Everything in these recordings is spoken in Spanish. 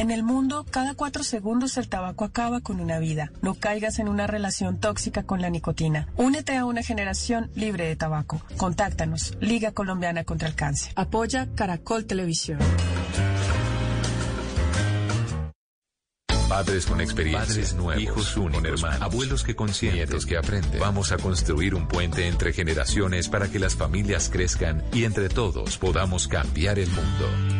En el mundo, cada cuatro segundos el tabaco acaba con una vida. No caigas en una relación tóxica con la nicotina. Únete a una generación libre de tabaco. Contáctanos. Liga Colombiana contra el Cáncer. Apoya Caracol Televisión. Padres con experiencia, Padres nuevos, hijos únicos, con hermanos, abuelos que consienten, nietos que aprenden. Vamos a construir un puente entre generaciones para que las familias crezcan y entre todos podamos cambiar el mundo.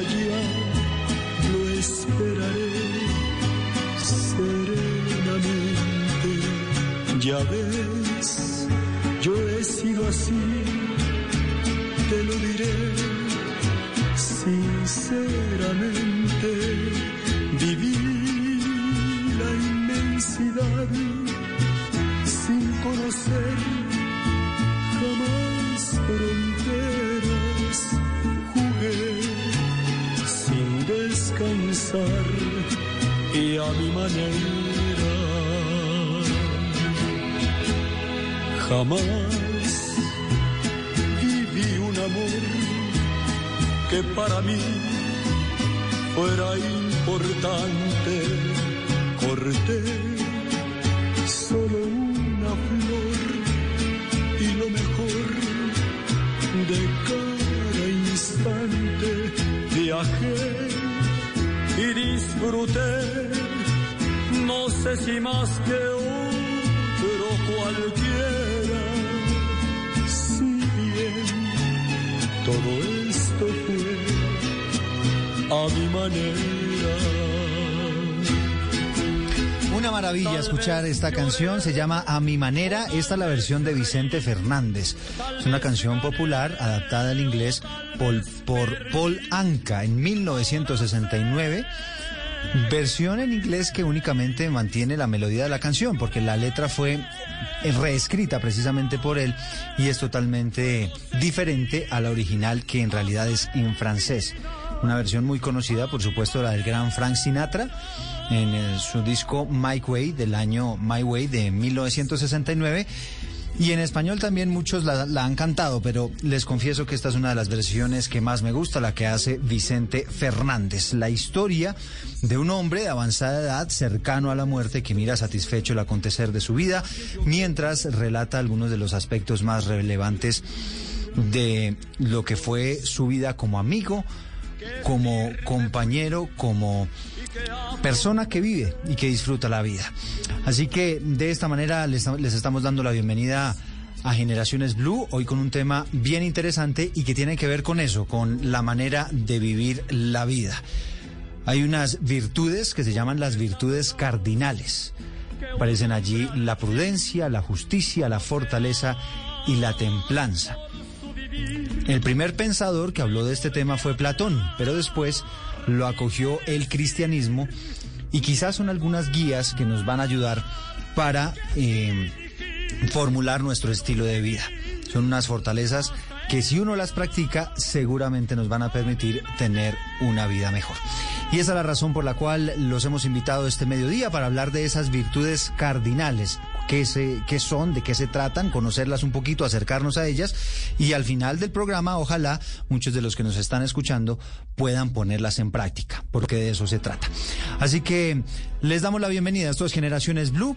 Ya, lo esperaré serenamente. Ya ves, yo he sido así, te lo diré sinceramente. Viví la inmensidad sin conocer jamás fronteras y a mi manera. Jamás viví un amor que para mí fuera importante. Corté solo una flor disfruté, no sé si más que otro cualquiera, si bien todo esto fue a mi manera. Una maravilla escuchar esta canción, se llama A mi manera, esta es la versión de Vicente Fernández. Es una canción popular adaptada al inglés por, por Paul Anka en 1969. Versión en inglés que únicamente mantiene la melodía de la canción, porque la letra fue reescrita precisamente por él y es totalmente diferente a la original que en realidad es en francés. Una versión muy conocida, por supuesto, la del gran Frank Sinatra en el- su disco My Way del año My Way de 1969. Y en español también muchos la, la han cantado, pero les confieso que esta es una de las versiones que más me gusta, la que hace Vicente Fernández. La historia de un hombre de avanzada edad, cercano a la muerte, que mira satisfecho el acontecer de su vida, mientras relata algunos de los aspectos más relevantes de lo que fue su vida como amigo, como compañero, como persona que vive y que disfruta la vida. Así que de esta manera les, estamos dando la bienvenida a Generaciones Blue, hoy con un tema bien interesante y que tiene que ver con eso, con la manera de vivir la vida. Hay unas virtudes que se llaman las virtudes cardinales. Aparecen allí la prudencia, la justicia, la fortaleza y la templanza. El primer pensador que habló de este tema fue Platón, pero después lo acogió el cristianismo y quizás son algunas guías que nos van a ayudar para eh, formular nuestro estilo de vida. Son unas fortalezas que si uno las practica seguramente nos van a permitir tener una vida mejor. Y esa es la razón por la cual los hemos invitado este mediodía para hablar de esas virtudes cardinales. ¿Qué, se, qué son? ¿De qué se tratan? Conocerlas un poquito, acercarnos a ellas. Y al final del programa, ojalá muchos de los que nos están escuchando puedan ponerlas en práctica, porque de eso se trata. Así que les damos la bienvenida a estas Generaciones Blue.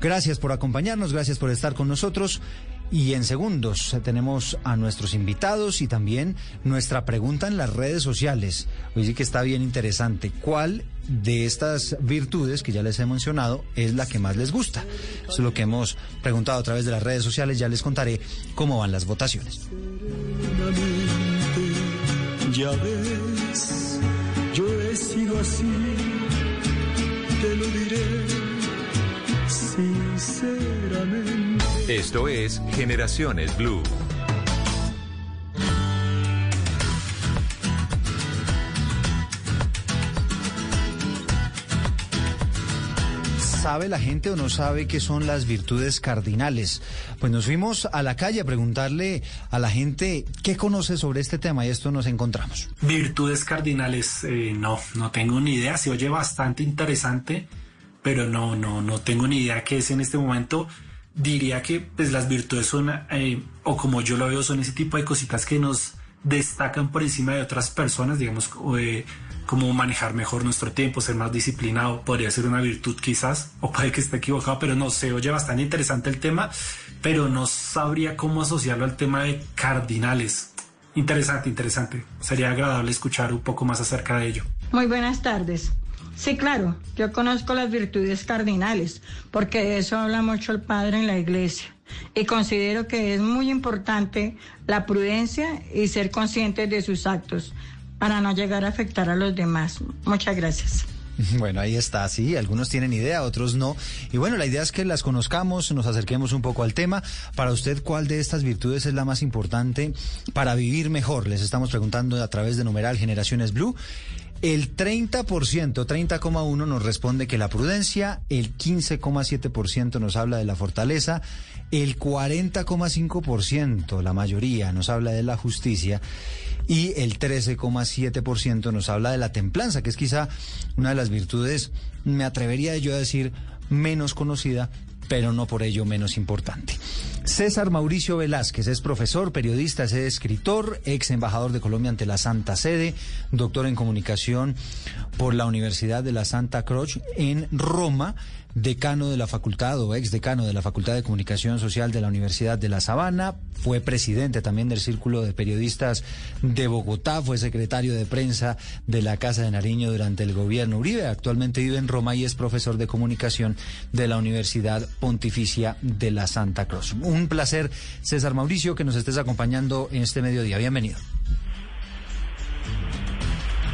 Gracias por acompañarnos, gracias por estar con nosotros. Y en segundos tenemos a nuestros invitados y también nuestra pregunta en las redes sociales. Hoy sí que está bien interesante. ¿Cuál de estas virtudes que ya les he mencionado es la que más les gusta? Eso es lo que hemos preguntado a través de las redes sociales. Ya les contaré cómo van las votaciones. Ya ves, yo he sido así, te lo diré sinceramente. Esto es Generaciones Blue. ¿Sabe la gente o no sabe qué son las virtudes cardinales? Pues nos fuimos a la calle a preguntarle a la gente qué conoce sobre este tema y esto nos encontramos. Virtudes cardinales, eh, no, no tengo ni idea. Se oye bastante interesante, pero no, no, no tengo ni idea qué es en este momento. Diría que pues las virtudes son, eh, o como yo lo veo, son ese tipo de cositas que nos destacan por encima de otras personas, digamos, como manejar mejor nuestro tiempo, ser más disciplinado, podría ser una virtud quizás, o puede que esté equivocado, pero no, se oye bastante interesante el tema, pero no sabría cómo asociarlo al tema de cardinales. Interesante, interesante. Sería agradable escuchar un poco más acerca de ello. Muy buenas tardes. Sí, claro, yo conozco las virtudes cardinales, porque de eso habla mucho el Padre en la iglesia. Y considero que es muy importante la prudencia y ser conscientes de sus actos para no llegar a afectar a los demás. Muchas gracias. Bueno, ahí está, sí, algunos tienen idea, otros no. Y bueno, la idea es que las conozcamos, nos acerquemos un poco al tema. Para usted, ¿cuál de estas virtudes es la más importante para vivir mejor? Les estamos preguntando a través de numeral Generaciones Blue. El 30%, 30,1 nos responde que la prudencia, el 15,7% nos habla de la fortaleza, el 40,5%, la mayoría, nos habla de la justicia y el 13,7% nos habla de la templanza, que es quizá una de las virtudes, me atrevería yo a decir, menos conocida, pero no por ello menos importante. César Mauricio Velázquez es profesor, periodista, es escritor, ex embajador de Colombia ante la Santa Sede, doctor en comunicación por la Universidad de la Santa Cruz en Roma decano de la facultad o ex decano de la Facultad de Comunicación Social de la Universidad de La Sabana, fue presidente también del Círculo de Periodistas de Bogotá, fue secretario de prensa de la Casa de Nariño durante el gobierno Uribe, actualmente vive en Roma y es profesor de comunicación de la Universidad Pontificia de la Santa Cruz. Un placer, César Mauricio, que nos estés acompañando en este mediodía. Bienvenido.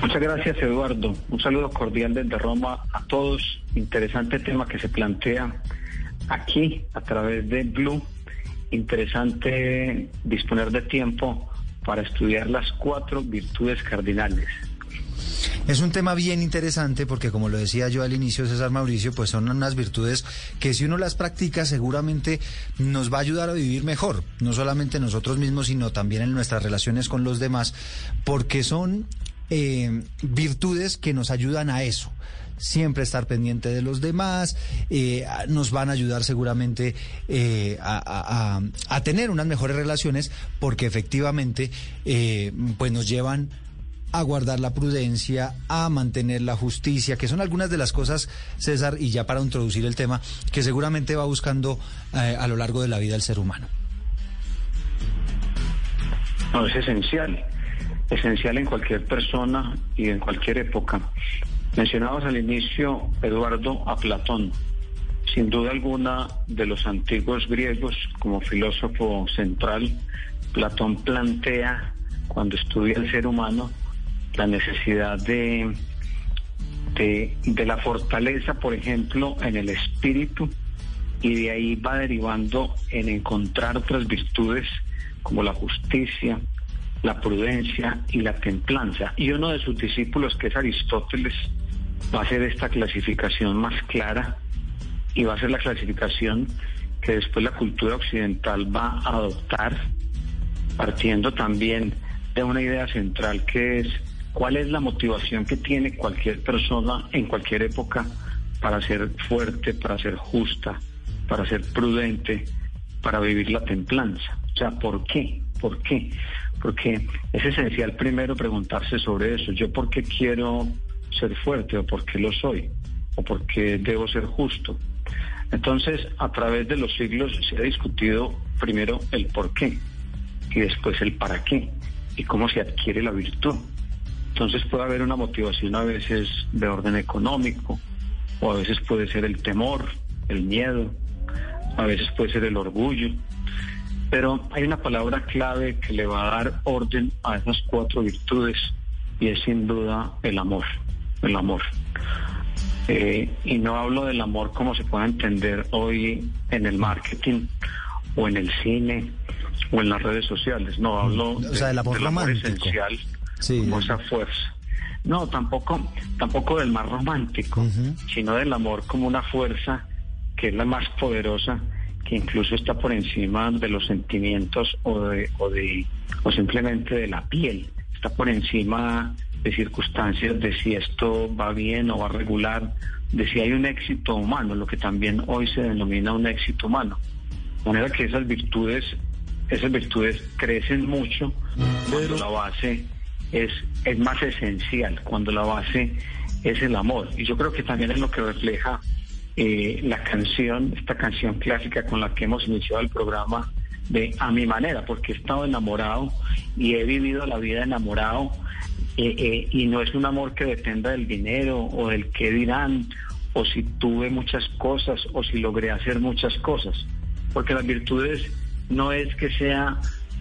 Muchas gracias, Eduardo. Un saludo cordial desde Roma a todos. Interesante tema que se plantea aquí a través de Blue. Interesante disponer de tiempo para estudiar las cuatro virtudes cardinales. Es un tema bien interesante porque, como lo decía yo al inicio, César Mauricio, pues son unas virtudes que si uno las practica seguramente nos va a ayudar a vivir mejor, no solamente nosotros mismos, sino también en nuestras relaciones con los demás, porque son eh, virtudes que nos ayudan a eso siempre estar pendiente de los demás, eh, nos van a ayudar seguramente eh, a, tener unas mejores relaciones porque efectivamente eh, pues nos llevan a guardar la prudencia, a mantener la justicia, que son algunas de las cosas, César, y ya para introducir el tema, que seguramente va buscando a lo largo de la vida el ser humano. No, es esencial esencial en cualquier persona y en cualquier época. Mencionabas al inicio, Eduardo, a Platón. Sin duda alguna, de los antiguos griegos, como filósofo central, Platón plantea, cuando estudia el ser humano, la necesidad de, de, de la fortaleza, por ejemplo, en el espíritu, y de ahí va derivando en encontrar otras virtudes como la justicia, la prudencia y la templanza. Y uno de sus discípulos, que es Aristóteles, va a hacer esta clasificación más clara y va a ser la clasificación que después la cultura occidental va a adoptar, partiendo también de una idea central que es ¿Cuál es la motivación que tiene cualquier persona en cualquier época para ser fuerte, para ser justa, para ser prudente, para vivir la templanza? O sea, ¿por qué? ¿Por qué? Porque es esencial primero preguntarse sobre eso. ¿Yo por qué quiero ser fuerte o por qué lo soy? ¿O por qué debo ser justo? Entonces, a través de los siglos se ha discutido primero el por qué y después el para qué y cómo se adquiere la virtud. Entonces puede haber una motivación a veces de orden económico o a veces puede ser el temor, el miedo, a veces puede ser el orgullo. Pero hay una palabra clave que le va a dar orden a esas cuatro virtudes y es sin duda el amor, el amor. Eh, y no hablo del amor como se puede entender hoy en el marketing o en el cine o en las redes sociales. No, hablo o sea, del amor del amor romántico. esencial Sí, como esa fuerza. No, tampoco, tampoco del más romántico, sino del amor como una fuerza que es la más poderosa, que incluso está por encima de los sentimientos o de, o de, o simplemente de la piel. Está por encima de circunstancias de si esto va bien o va regular, de si hay un éxito humano, lo que también hoy se denomina un éxito humano. De manera que esas virtudes, esas virtudes crecen mucho cuando la base es, es más esencial, cuando la base es el amor. Y yo creo que también es lo que refleja eh, la canción, esta canción clásica con la que hemos iniciado el programa de A mi manera, porque he estado enamorado y he vivido la vida enamorado eh, eh, y no es un amor que dependa del dinero o del qué dirán o si tuve muchas cosas o si logré hacer muchas cosas, porque las virtudes no es que sea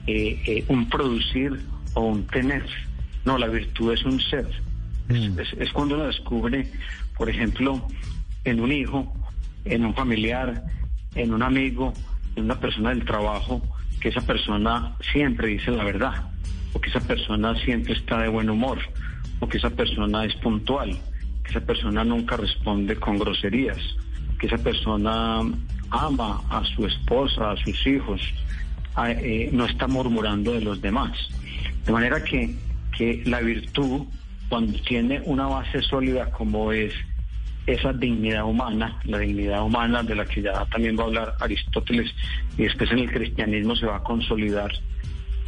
eh, un producir o un tener, no, la virtud es un ser. Es, es- es cuando uno descubre, por ejemplo, en un hijo, en un familiar, en un amigo, en una persona del trabajo, que esa persona siempre dice la verdad, o que esa persona siempre está de buen humor, o que esa persona es puntual, que esa persona nunca responde con groserías, que esa persona ama a su esposa, a sus hijos, eh, no está murmurando de los demás. De manera que, que la virtud, cuando tiene una base sólida como es esa dignidad humana, la dignidad humana de la que ya también va a hablar Aristóteles y después en el cristianismo se va a consolidar,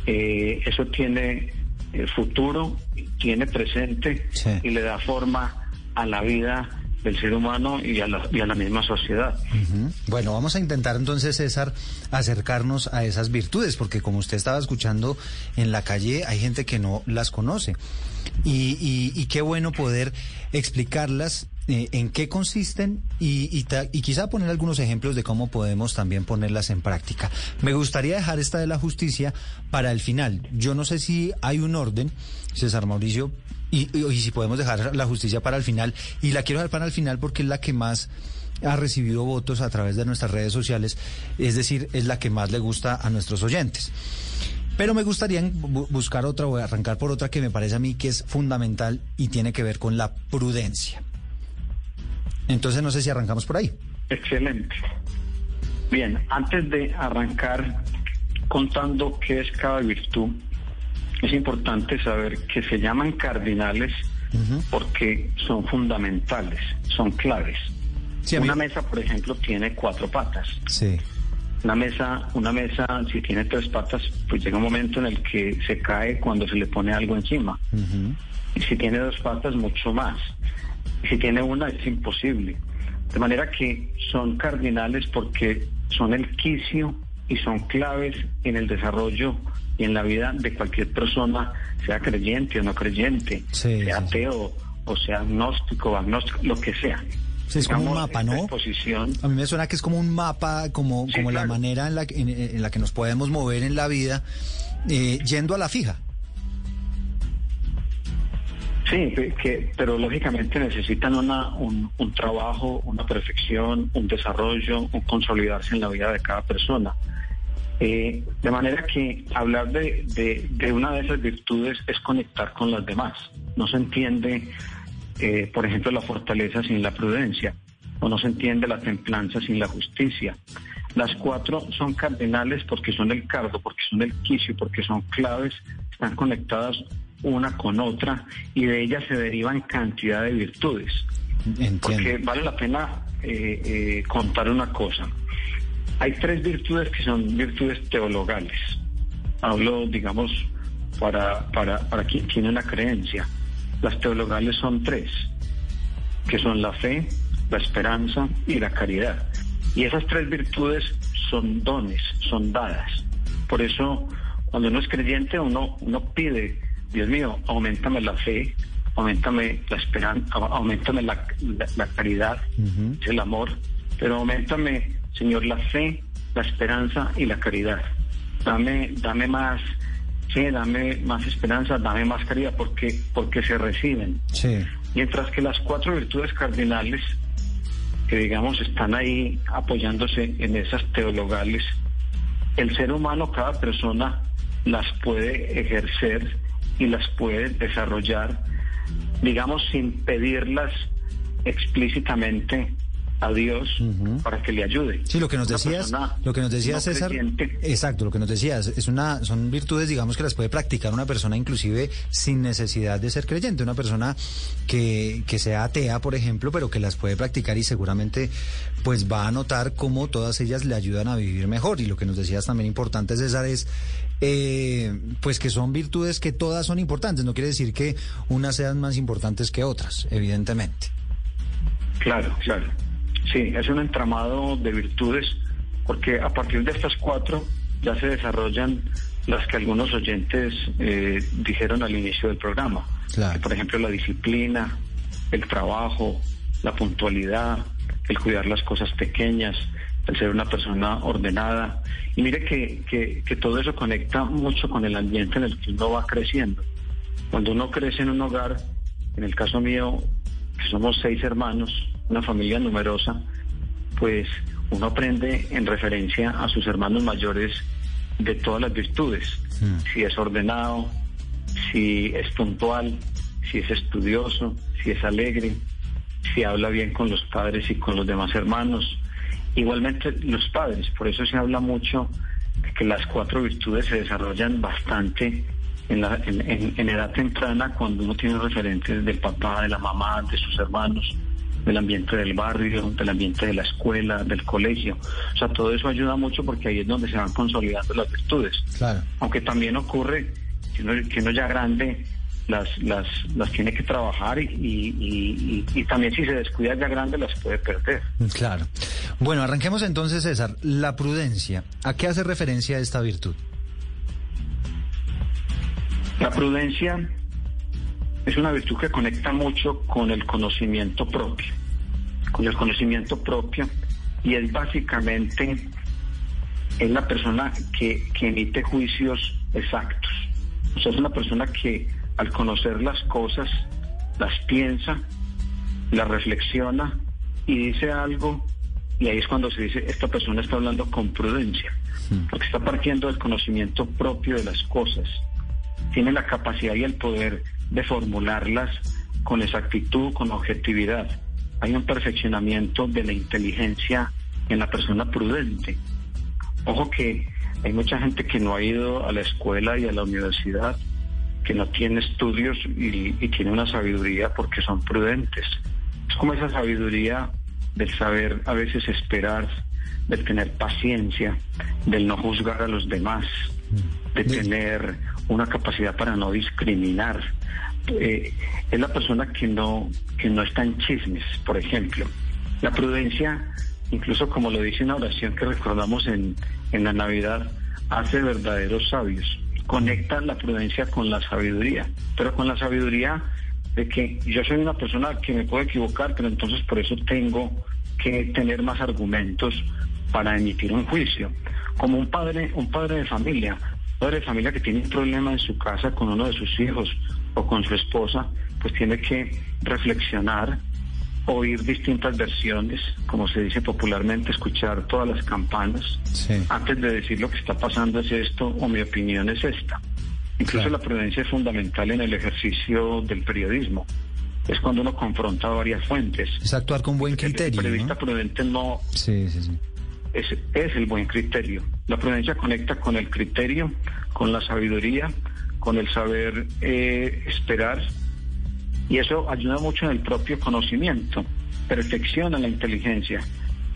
eh, eso tiene eh, futuro, tiene presente Sí. y le da forma a la vida del ser humano y a la, y a la misma sociedad. Bueno, vamos a intentar entonces, César, acercarnos a esas virtudes, porque como usted estaba escuchando en la calle, hay gente que no las conoce. Y, y- y qué bueno poder explicarlas, eh, en qué consisten y, y y quizá poner algunos ejemplos de cómo podemos también ponerlas en práctica. Me gustaría dejar esta de la justicia para el final. Yo no sé si hay un orden, César Mauricio, y, si podemos dejar la justicia para el final. Y la quiero dejar para el final porque es la que más ha recibido votos a través de nuestras redes sociales, es decir, es la que más le gusta a nuestros oyentes. Pero me gustaría bu- buscar otra, voy a arrancar por otra que me parece a mí que es fundamental y tiene que ver con la prudencia. Entonces no sé si arrancamos por ahí. Excelente. Bien, antes de arrancar contando qué es cada virtud, es importante saber que se llaman cardinales porque son fundamentales, son claves. Sí, Una mesa, por ejemplo, tiene cuatro patas. Sí. Una mesa, una mesa, si tiene tres patas, pues llega un momento en el que se cae cuando se le pone algo encima. Y si tiene dos patas, mucho más. Si tiene una, es imposible. De manera que son cardinales porque son el quicio y son claves en el desarrollo y en la vida de cualquier persona, sea creyente o no creyente, Sí, sea sí, ateo o sea agnóstico o agnóstico, lo que sea. Sí, es como un mapa, ¿no? exposición A mí me suena que es como un mapa, como, como la manera en la, que- en, en la que nos podemos mover en la vida, eh, yendo a la fija. Sí, que- pero lógicamente necesitan una, un, un trabajo, una perfección, un desarrollo, un consolidarse en la vida de cada persona. Eh, de manera que hablar de, de- de una de esas virtudes es conectar con las demás. No se entiende, eh, por ejemplo, la fortaleza sin la prudencia, o no se entiende la templanza sin la justicia. Las cuatro son cardinales porque son el cardo, porque son el quicio, porque son claves, están conectadas una con otra y de ellas se derivan cantidad de virtudes. Porque vale la pena eh, eh, contar una cosa. Hay tres virtudes que son virtudes teologales. Hablo, digamos, para, para, para quien tiene una creencia. Las teologales son tres, que son la fe, la esperanza y la caridad. Y esas tres virtudes son dones, son dadas. Por eso, cuando uno es creyente, uno, uno pide, Dios mío, aumentame la fe, aumentame la esperanza, aumentame la, la, caridad, el amor, pero aumentame, Señor, la fe, la esperanza y la caridad. Dame, dame más fe, dame más esperanza, dame más caridad, porque, porque se reciben. Mientras que las cuatro virtudes cardinales que digamos están ahí apoyándose en esas teologales, el ser humano, cada persona las puede ejercer y las puede desarrollar, digamos, sin pedirlas explícitamente a Dios para que le ayude. Sí, lo que nos decías, lo que nos decías César, exacto, lo que nos decías, es una, son virtudes, digamos, que las puede practicar una persona inclusive sin necesidad de ser creyente, una persona que, que sea atea, por ejemplo, pero que las puede practicar y seguramente pues va a notar cómo todas ellas le ayudan a vivir mejor. Y lo que nos decías también importante, César, es eh, pues que son virtudes que todas son importantes. No quiere decir que unas sean más importantes que otras, evidentemente. Claro, claro. Sí, es un entramado de virtudes, porque a partir de estas cuatro ya se desarrollan las que algunos oyentes eh, dijeron al inicio del programa. por ejemplo, la disciplina, el trabajo, la puntualidad, el cuidar las cosas pequeñas, el ser una persona ordenada. Y mire que, que, que todo eso conecta mucho con el ambiente en el que uno va creciendo. Cuando uno crece en un hogar, en el caso mío, que somos seis hermanos, una familia numerosa, pues uno aprende en referencia a sus hermanos mayores de todas las virtudes. Hmm. Si es ordenado, si es puntual, si es estudioso, si es alegre, si habla bien con los padres y con los demás hermanos. Igualmente los padres, por eso se habla mucho de que las cuatro virtudes se desarrollan bastante en, la, en edad temprana cuando uno tiene referentes del papá, de la mamá, de sus hermanos del ambiente del barrio, del ambiente de la escuela, del colegio. O sea, todo eso ayuda mucho porque ahí es donde se van consolidando las virtudes. Claro. Aunque también ocurre que uno, que uno ya grande las, las, las tiene que trabajar y, y, y, también si se descuida ya grande las puede perder. Claro. Bueno, arranquemos entonces, César. La prudencia. ¿A qué hace referencia esta virtud? La prudencia es una virtud que conecta mucho con el conocimiento propio, con el conocimiento propio y es básicamente es la persona que, que emite juicios exactos. O sea, es una persona que al conocer las cosas las piensa, las reflexiona y dice algo y ahí es cuando se dice esta persona está hablando con prudencia, hmm. porque está partiendo del conocimiento propio de las cosas. Tiene la capacidad y el poder de formularlas con exactitud, con objetividad. Hay un perfeccionamiento de la inteligencia en la persona prudente. Ojo que hay mucha gente que no ha ido a la escuela y a la universidad, que no tiene estudios y, tiene una sabiduría porque son prudentes. Es como esa sabiduría del saber a veces esperar, del tener paciencia, del no juzgar a los demás, de tener una capacidad para no discriminar. Eh, es la persona que no, que no está en chismes, por ejemplo. La prudencia, incluso como lo dice una oración que recordamos en, en la Navidad, hace verdaderos sabios. Conecta la prudencia con la sabiduría, pero con la sabiduría de que yo soy una persona que me puedo equivocar, pero entonces por eso tengo que tener más argumentos para emitir un juicio. Como un padre, un padre de familia, padre de familia que tiene un problema en su casa con uno de sus hijos o con su esposa, pues tiene que reflexionar, oír distintas versiones, como se dice popularmente, escuchar todas las campanas, antes de decir lo que está pasando es esto o mi opinión es esta. Incluso la prudencia es fundamental en el ejercicio del periodismo. Es cuando uno confronta varias fuentes. Es actuar con buen criterio. El periodista prudente no, sí, sí, sí es, es el buen criterio. La prudencia conecta con el criterio, con la sabiduría, con el saber eh, esperar y eso ayuda mucho en el propio conocimiento, perfecciona la inteligencia.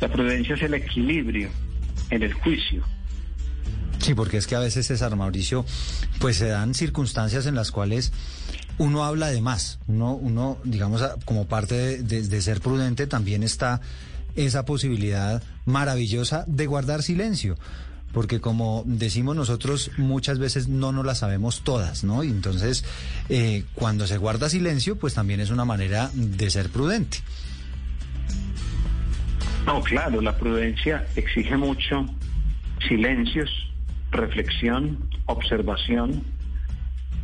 La prudencia es el equilibrio en el juicio. Sí, porque es que a veces, César Mauricio, pues se dan circunstancias en las cuales uno habla de más. Uno, uno digamos, como parte de, de ser prudente, también está esa posibilidad maravillosa de guardar silencio porque como decimos nosotros, muchas veces no nos las sabemos todas, ¿no? Y entonces, eh, cuando se guarda silencio, pues también es una manera de ser prudente. No, claro, la prudencia exige mucho silencios, reflexión, observación,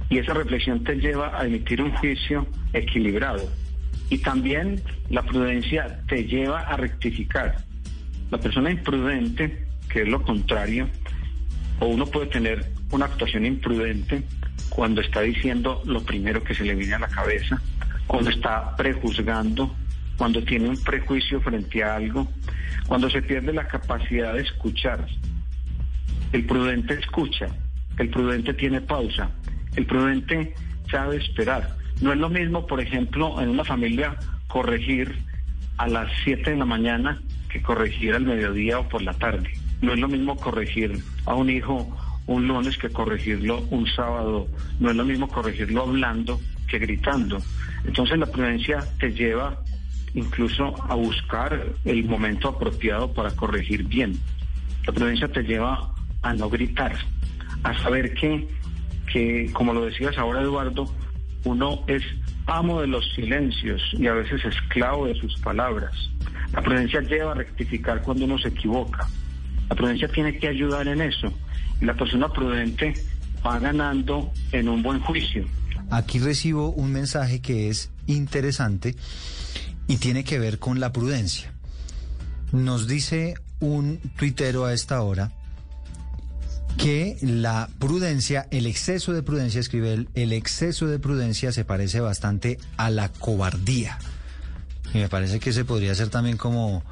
y esa reflexión te lleva a emitir un juicio equilibrado. Y también la prudencia te lleva a rectificar. La persona imprudente que es lo contrario, o uno puede tener una actuación imprudente cuando está diciendo lo primero que se le viene a la cabeza, cuando está prejuzgando, cuando tiene un prejuicio frente a algo, cuando se pierde la capacidad de escuchar. El prudente escucha, el prudente tiene pausa, el prudente sabe esperar. No es lo mismo, por ejemplo, en una familia corregir a las 7 de la mañana que corregir al mediodía o por la tarde. No es lo mismo corregir a un hijo un lunes que corregirlo un sábado. No es lo mismo corregirlo hablando que gritando. Entonces la prudencia te lleva incluso a buscar el momento apropiado para corregir bien. La prudencia te lleva a no gritar, a saber que, que como lo decías ahora Eduardo, uno es amo de los silencios y a veces esclavo de sus palabras. La prudencia lleva a rectificar cuando uno se equivoca. La prudencia tiene que ayudar en eso. Y la persona prudente va ganando en un buen juicio. Aquí recibo un mensaje que es interesante y tiene que ver con la prudencia. Nos dice un tuitero a esta hora que la prudencia, el exceso de prudencia, escribe él, el exceso de prudencia se parece bastante a la cobardía. Y me parece que se podría ser también como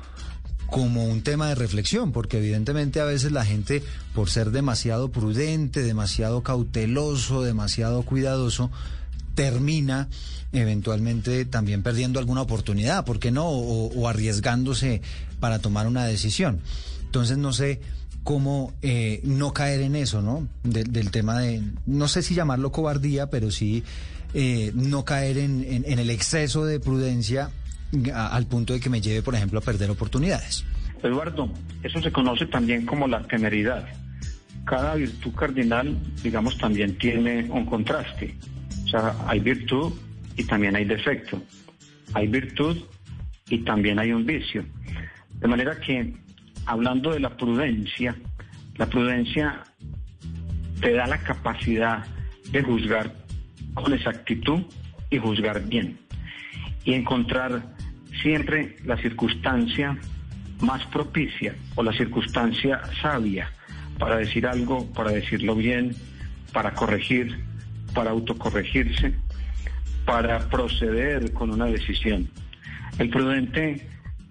como un tema de reflexión, porque evidentemente a veces la gente, por ser demasiado prudente, demasiado cauteloso, demasiado cuidadoso, termina eventualmente también perdiendo alguna oportunidad, ¿por qué no? O, arriesgándose para tomar una decisión. Entonces no sé cómo eh, no caer en eso, ¿no? del tema de, no sé si llamarlo cobardía, pero sí eh, no caer en, en el exceso de prudencia al punto de que me lleve, por ejemplo, a perder oportunidades. Eduardo, eso se conoce también como la temeridad. Cada virtud cardinal, digamos, también tiene un contraste. O sea, hay virtud y también hay defecto. Hay virtud y también hay un vicio. De manera que, hablando de la prudencia, la prudencia te da la capacidad de juzgar con exactitud y juzgar bien. Y encontrar siempre la circunstancia más propicia o la circunstancia sabia para decir algo, para decirlo bien, para corregir, para autocorregirse, para proceder con una decisión. El prudente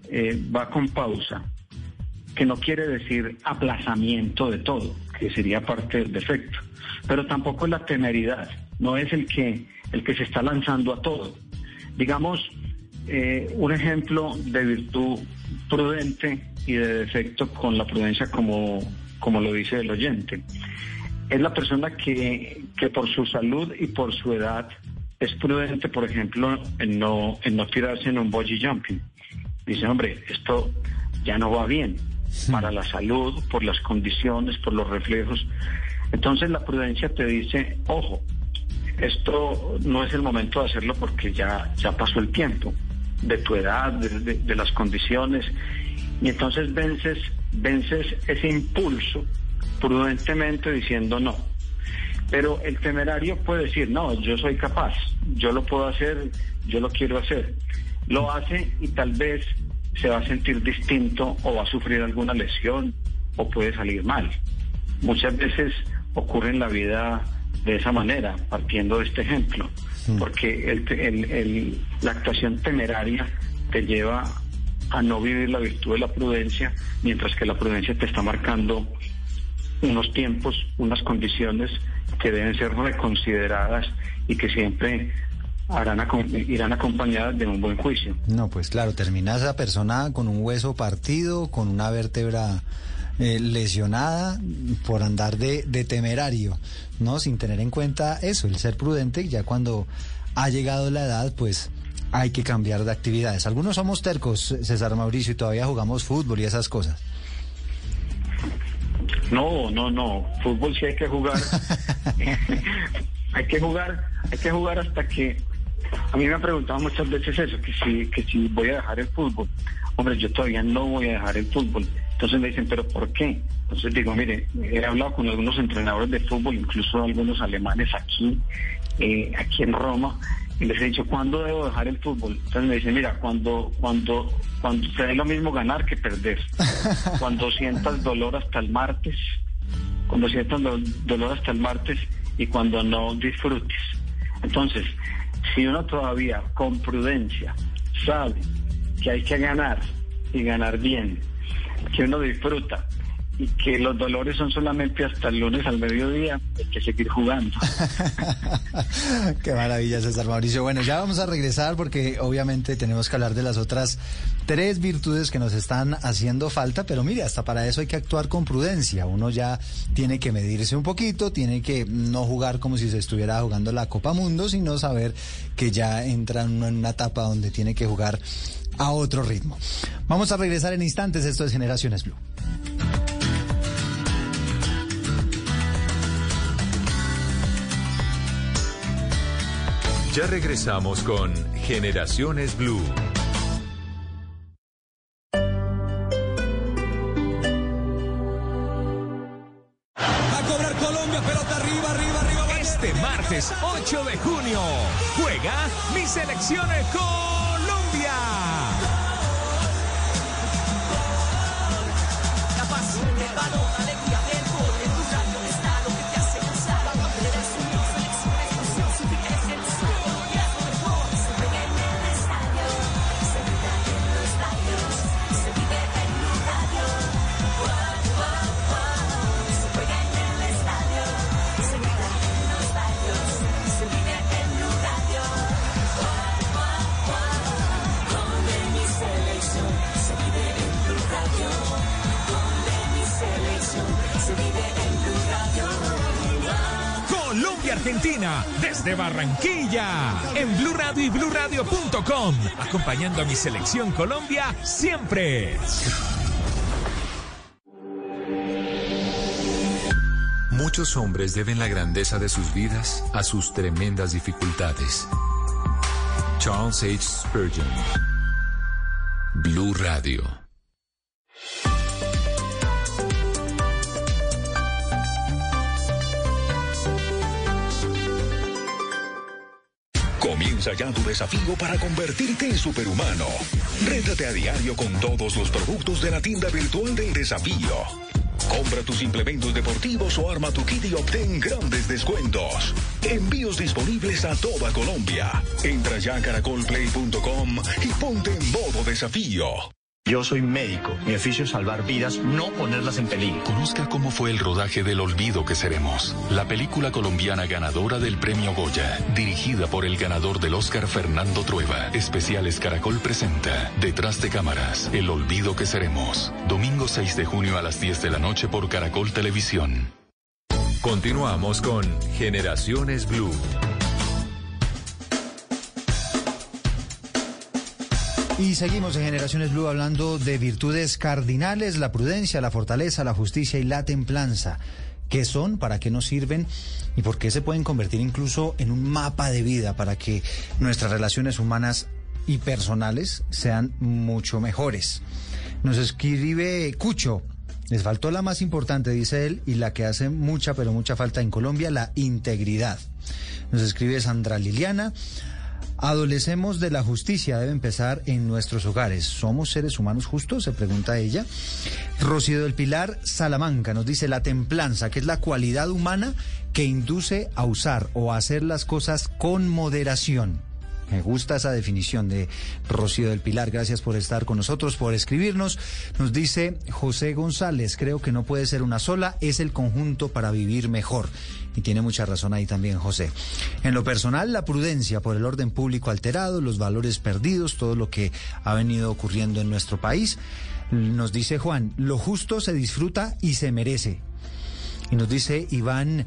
eh, va con pausa, que no quiere decir aplazamiento de todo, que sería parte del defecto, pero tampoco es la temeridad, no es el que, el que se está lanzando a todo. Digamos, eh, un ejemplo de virtud prudente y de defecto con la prudencia como, como lo dice el oyente. Es la persona que, que por su salud y por su edad es prudente, por ejemplo, en no, en no tirarse en un bungee jumping. Dice, hombre, esto ya no va bien para la salud, por las condiciones, por los reflejos. Entonces la prudencia te dice, ojo, esto no es el momento de hacerlo porque ya, ya pasó el tiempo de tu edad, de, las condiciones, y entonces vences, vences ese impulso prudentemente diciendo no. Pero el temerario puede decir, no, yo soy capaz, yo lo puedo hacer, yo lo quiero hacer. Lo hace y tal vez se va a sentir distinto o va a sufrir alguna lesión o puede salir mal. Muchas veces ocurre en la vida de esa manera, partiendo de este ejemplo. Mm. porque el, la actuación temeraria te lleva a no vivir la virtud de la prudencia, mientras que la prudencia te está marcando unos tiempos, unas condiciones que deben ser reconsideradas y que siempre harán, irán acompañadas de un buen juicio. No, pues claro, termina esa persona con un hueso partido, con una vértebra eh, lesionada por andar de, de, temerario, ¿no? Sin tener en cuenta eso, el ser prudente, ya cuando ha llegado la edad, pues hay que cambiar de actividades. Algunos somos tercos, César Mauricio, y todavía jugamos fútbol y esas cosas. No, no, no. Fútbol sí hay que jugar. hay que jugar, hay que jugar hasta que a mí me han preguntado muchas veces eso, que si, que si voy a dejar el fútbol. Hombre, yo todavía no voy a dejar el fútbol. Entonces me dicen, ¿pero por qué? Entonces digo, mire, he hablado con algunos entrenadores de fútbol, incluso algunos alemanes aquí, eh, aquí en Roma, y les he dicho, ¿cuándo debo dejar el fútbol? Entonces me dicen, mira, cuando, cuando, cuando te lo mismo ganar que perder. cuando sientas dolor hasta el martes, cuando sientas dolor hasta el martes y cuando no disfrutes. Entonces, si uno todavía con prudencia sabe que hay que ganar y ganar bien, que uno disfruta y que los dolores son solamente hasta el lunes al mediodía, hay que seguir jugando. Qué maravilla, César Mauricio. Bueno, ya vamos a regresar porque obviamente tenemos que hablar de las otras tres virtudes que nos están haciendo falta, pero mire, hasta para eso hay que actuar con prudencia. Uno ya tiene que medirse un poquito, tiene que no jugar como si se estuviera jugando la Copa Mundo, sino saber que ya entra en una etapa donde tiene que jugar a otro ritmo. Vamos a regresar en instantes, esto es Generaciones Blue. Ya regresamos con Generaciones Blue. A cobrar Colombia, pelota arriba, arriba, arriba. Este martes 8 de junio juega mi selección Colombia. Argentina desde Barranquilla en Blue Radio y BlueRadio.com acompañando a mi selección Colombia siempre. Muchos hombres deben la grandeza de sus vidas a sus tremendas dificultades. Charles H. Spurgeon. Blue Radio. Comienza ya tu desafío para convertirte en superhumano. Rétate a diario con todos los productos de la tienda virtual del desafío. Compra tus implementos deportivos o arma tu kit y obtén grandes descuentos. Envíos disponibles a toda Colombia. Entra ya a caracolplay.com y ponte en modo desafío. Yo soy médico. Mi oficio es salvar vidas, no ponerlas en peligro. Conozca cómo fue el rodaje del Olvido que seremos. La película colombiana ganadora del premio Goya, dirigida por el ganador del Oscar Fernando Trueba. Especiales Caracol presenta Detrás de cámaras, El Olvido que seremos. Domingo 6 de junio a las 10 de la noche por Caracol Televisión. Continuamos con Generaciones Blue. Y seguimos en Generaciones Blue hablando de virtudes cardinales, la prudencia, la fortaleza, la justicia y la templanza. ¿Qué son? ¿Para qué nos sirven? ¿Y por qué se pueden convertir incluso en un mapa de vida para que nuestras relaciones humanas y personales sean mucho mejores? Nos escribe Cucho. Les faltó la más importante, dice él, y la que hace mucha, pero mucha falta en Colombia, la integridad. Nos escribe Sandra Liliana. Adolecemos de la justicia, debe empezar en nuestros hogares. ¿Somos seres humanos justos? Se pregunta ella. Rocío del Pilar Salamanca nos dice la templanza, que es la cualidad humana que induce a usar o a hacer las cosas con moderación. Me gusta esa definición de Rocío del Pilar. Gracias por estar con nosotros, por escribirnos. Nos dice José González, creo que no puede ser una sola, es el conjunto para vivir mejor. Y tiene mucha razón ahí también José. En lo personal, la prudencia por el orden público alterado, los valores perdidos, todo lo que ha venido ocurriendo en nuestro país. Nos dice Juan, lo justo se disfruta y se merece. Y nos dice Iván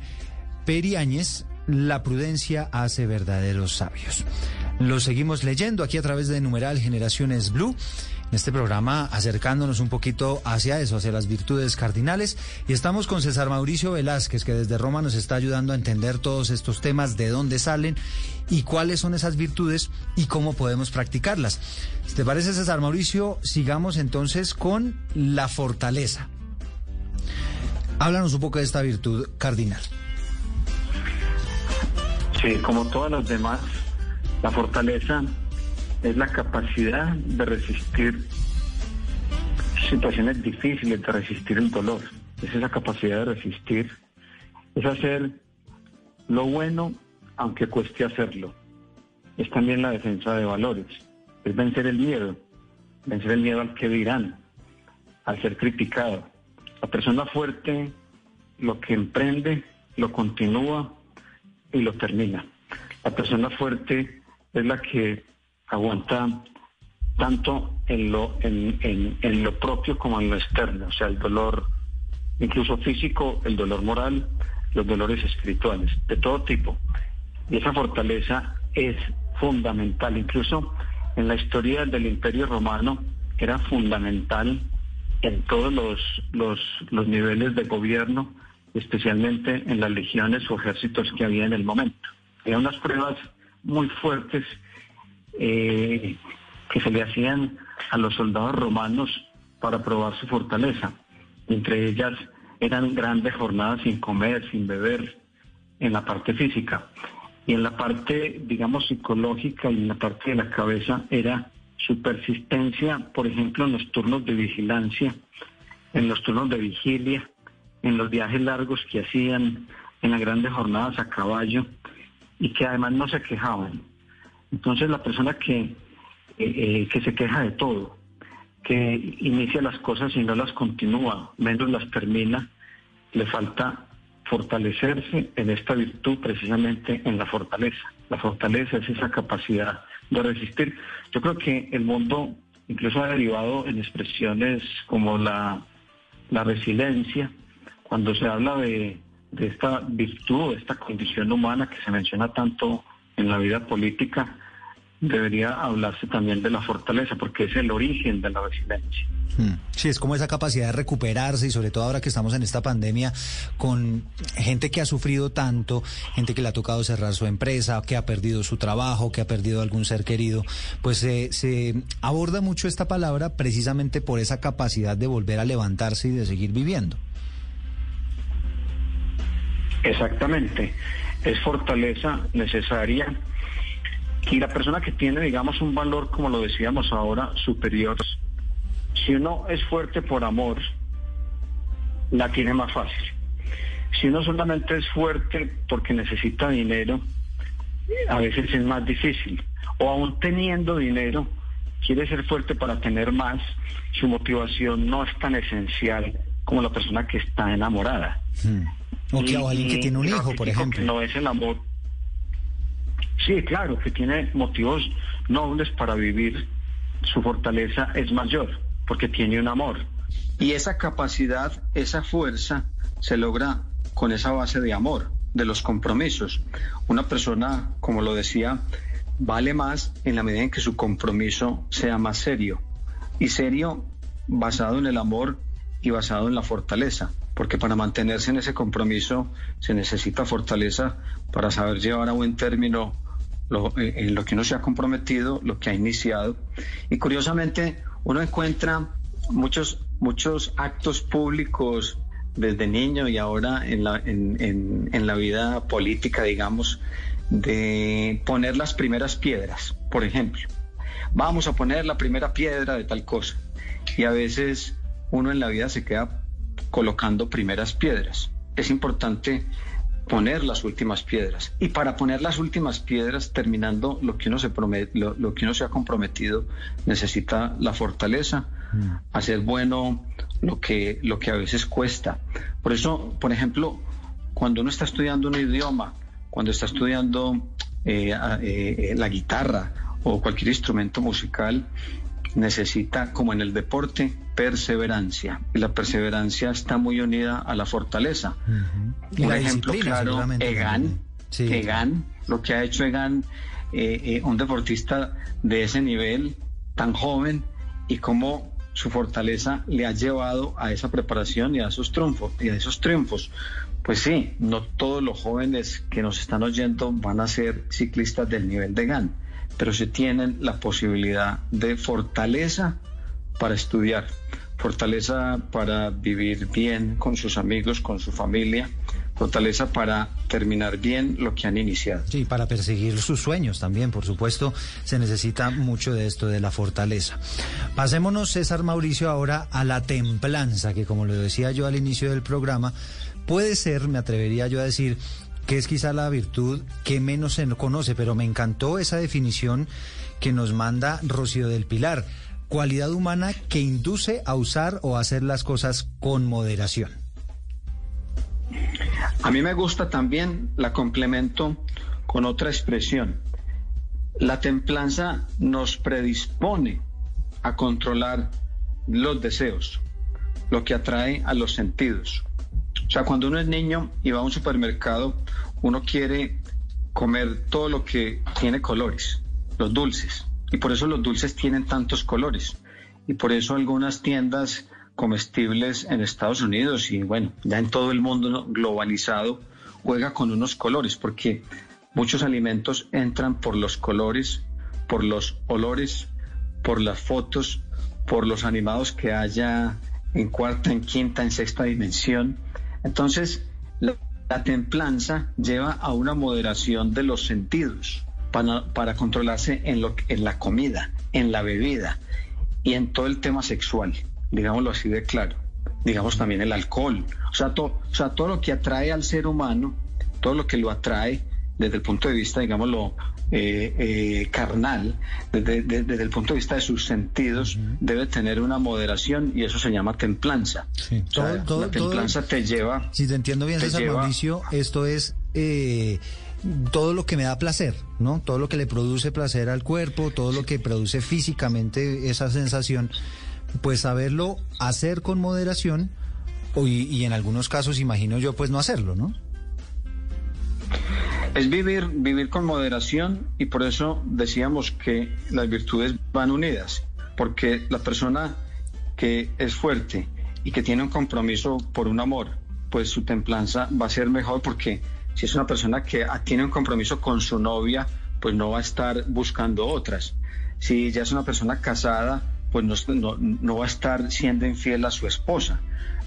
Periáñez, la prudencia hace verdaderos sabios. Lo seguimos leyendo aquí a través de numeral Generaciones Blue. En este programa acercándonos un poquito hacia eso, hacia las virtudes cardinales. Y estamos con César Mauricio Velázquez, que desde Roma nos está ayudando a entender todos estos temas, de dónde salen y cuáles son esas virtudes y cómo podemos practicarlas. Te parece, César Mauricio, sigamos entonces con la fortaleza. Háblanos un poco de esta virtud cardinal. Sí, como todas las demás, la fortaleza es la capacidad de resistir situaciones difíciles, de resistir el dolor. Es esa capacidad de resistir, es hacer lo bueno aunque cueste hacerlo. Es también la defensa de valores, es vencer el miedo, vencer el miedo al que dirán, al ser criticado. La persona fuerte lo que emprende, lo continúa y lo termina. La persona fuerte es la que aguanta tanto en lo, en, en, en lo propio como en lo externo, o sea, el dolor incluso físico, el dolor moral, los dolores espirituales, de todo tipo. Y esa fortaleza es fundamental, incluso en la historia del Imperio Romano era fundamental en todos los, los, los niveles de gobierno, especialmente en las legiones o ejércitos que había en el momento. Había unas pruebas muy fuertes eh, que se le hacían a los soldados romanos para probar su fortaleza. Entre ellas eran grandes jornadas sin comer, sin beber, en la parte física. Y en la parte, digamos, psicológica y en la parte de la cabeza era su persistencia, por ejemplo, en los turnos de vigilancia, en los turnos de vigilia, en los viajes largos que hacían, en las grandes jornadas a caballo, y que además no se quejaban. Entonces la persona que, eh, eh, que se queja de todo, que inicia las cosas y no las continúa, menos las termina, le falta fortalecerse en esta virtud, precisamente en la fortaleza. La fortaleza es esa capacidad de resistir. Yo creo que el mundo incluso ha derivado en expresiones como la, la resiliencia, cuando se habla de, de esta virtud, de esta condición humana que se menciona tanto en la vida política, debería hablarse también de la fortaleza, porque es el origen de la resiliencia. Hmm. Sí, es como esa capacidad de recuperarse y sobre todo ahora que estamos en esta pandemia con gente que ha sufrido tanto, gente que le ha tocado cerrar su empresa, que ha perdido su trabajo, que ha perdido algún ser querido, pues eh, se aborda mucho esta palabra precisamente por esa capacidad de volver a levantarse y de seguir viviendo. Exactamente, es fortaleza necesaria y la persona que tiene, digamos, un valor, como lo decíamos ahora, superior, si uno es fuerte por amor, la tiene más fácil. Si uno solamente es fuerte porque necesita dinero, a veces es más difícil. O aún teniendo dinero, quiere ser fuerte para tener más, su motivación no es tan esencial como la persona que está enamorada. Hmm. O que o alguien que tiene un hijo, por ejemplo. Que no es el amor. Sí, claro, que tiene motivos nobles para vivir, su fortaleza es mayor, porque tiene un amor. Y esa capacidad, esa fuerza, se logra con esa base de amor, de los compromisos. Una persona, como lo decía, vale más en la medida en que su compromiso sea más serio. Y serio basado en el amor y basado en la fortaleza, porque para mantenerse en ese compromiso se necesita fortaleza para saber llevar a buen término lo, en lo que uno se ha comprometido, lo que ha iniciado. Y curiosamente uno encuentra muchos, muchos actos públicos desde niño y ahora en la, en, en, en la vida política, digamos, de poner las primeras piedras, por ejemplo. Vamos a poner la primera piedra de tal cosa. Y a veces uno en la vida se queda colocando primeras piedras. Es importante poner las últimas piedras. Y para poner las últimas piedras, terminando lo que uno se, promete, lo, lo que uno se ha comprometido, necesita la fortaleza, hacer bueno lo que, lo que a veces cuesta. Por eso, por ejemplo, cuando uno está estudiando un idioma, cuando está estudiando eh, eh, eh, la guitarra o cualquier instrumento musical, necesita, como en el deporte, perseverancia. Y la perseverancia está muy unida a la fortaleza. Y Un la ejemplo claro, Egan. Sí. Egan, lo que ha hecho Egan, eh, eh, un deportista de ese nivel, tan joven, y cómo su fortaleza le ha llevado a esa preparación y a esos triunfos. Y a esos triunfos. Pues sí, no todos los jóvenes que nos están oyendo van a ser ciclistas del nivel de Egan, pero sí tienen la posibilidad de fortaleza para estudiar, fortaleza para vivir bien con sus amigos, con su familia, fortaleza para terminar bien lo que han iniciado. Sí, para perseguir sus sueños también, por supuesto, se necesita mucho de esto, de la fortaleza. Pasémonos, César Mauricio, ahora a la templanza, que como lo decía yo al inicio del programa, puede ser, me atrevería yo a decir, que es quizá la virtud que menos se conoce, pero me encantó esa definición que nos manda Rocío del Pilar, cualidad humana que induce a usar o hacer las cosas con moderación. A mí me gusta también la complemento con otra expresión. La templanza nos predispone a controlar los deseos, lo que atrae a los sentidos. O sea, cuando uno es niño y va a un supermercado, uno quiere comer todo lo que tiene colores, los dulces. Y por eso los dulces tienen tantos colores. Y por eso algunas tiendas comestibles en Estados Unidos y bueno, ya en todo el mundo globalizado juega con unos colores porque muchos alimentos entran por los colores, por los olores, por las fotos, por los animados que haya en cuarta, en quinta, en sexta dimensión. Entonces, la, la templanza lleva a una moderación de los sentidos para, para controlarse en, lo, en la comida, en la bebida y en todo el tema sexual, digámoslo así de claro. Digamos también el alcohol, o sea, to, o sea, todo lo que atrae al ser humano, todo lo que lo atrae desde el punto de vista, digámoslo, eh, eh, carnal, desde, de, desde, el punto de vista de sus sentidos, uh -huh. debe tener una moderación y eso se llama templanza. Sí. O sea, todo, la templanza todo, te lleva. Si te entiendo bien, te César lleva, Mauricio, esto es. Eh, todo lo que me da placer, ¿no? Todo lo que le produce placer al cuerpo, todo lo que produce físicamente esa sensación, pues saberlo hacer con moderación y, en algunos casos, imagino yo, pues no hacerlo, ¿no? Es vivir, vivir con moderación y por eso decíamos que las virtudes van unidas, porque la persona que es fuerte y que tiene un compromiso por un amor, pues su templanza va a ser mejor porque si es una persona que tiene un compromiso con su novia, pues no va a estar buscando otras. Si ya es una persona casada, pues no, no, no va a estar siendo infiel a su esposa,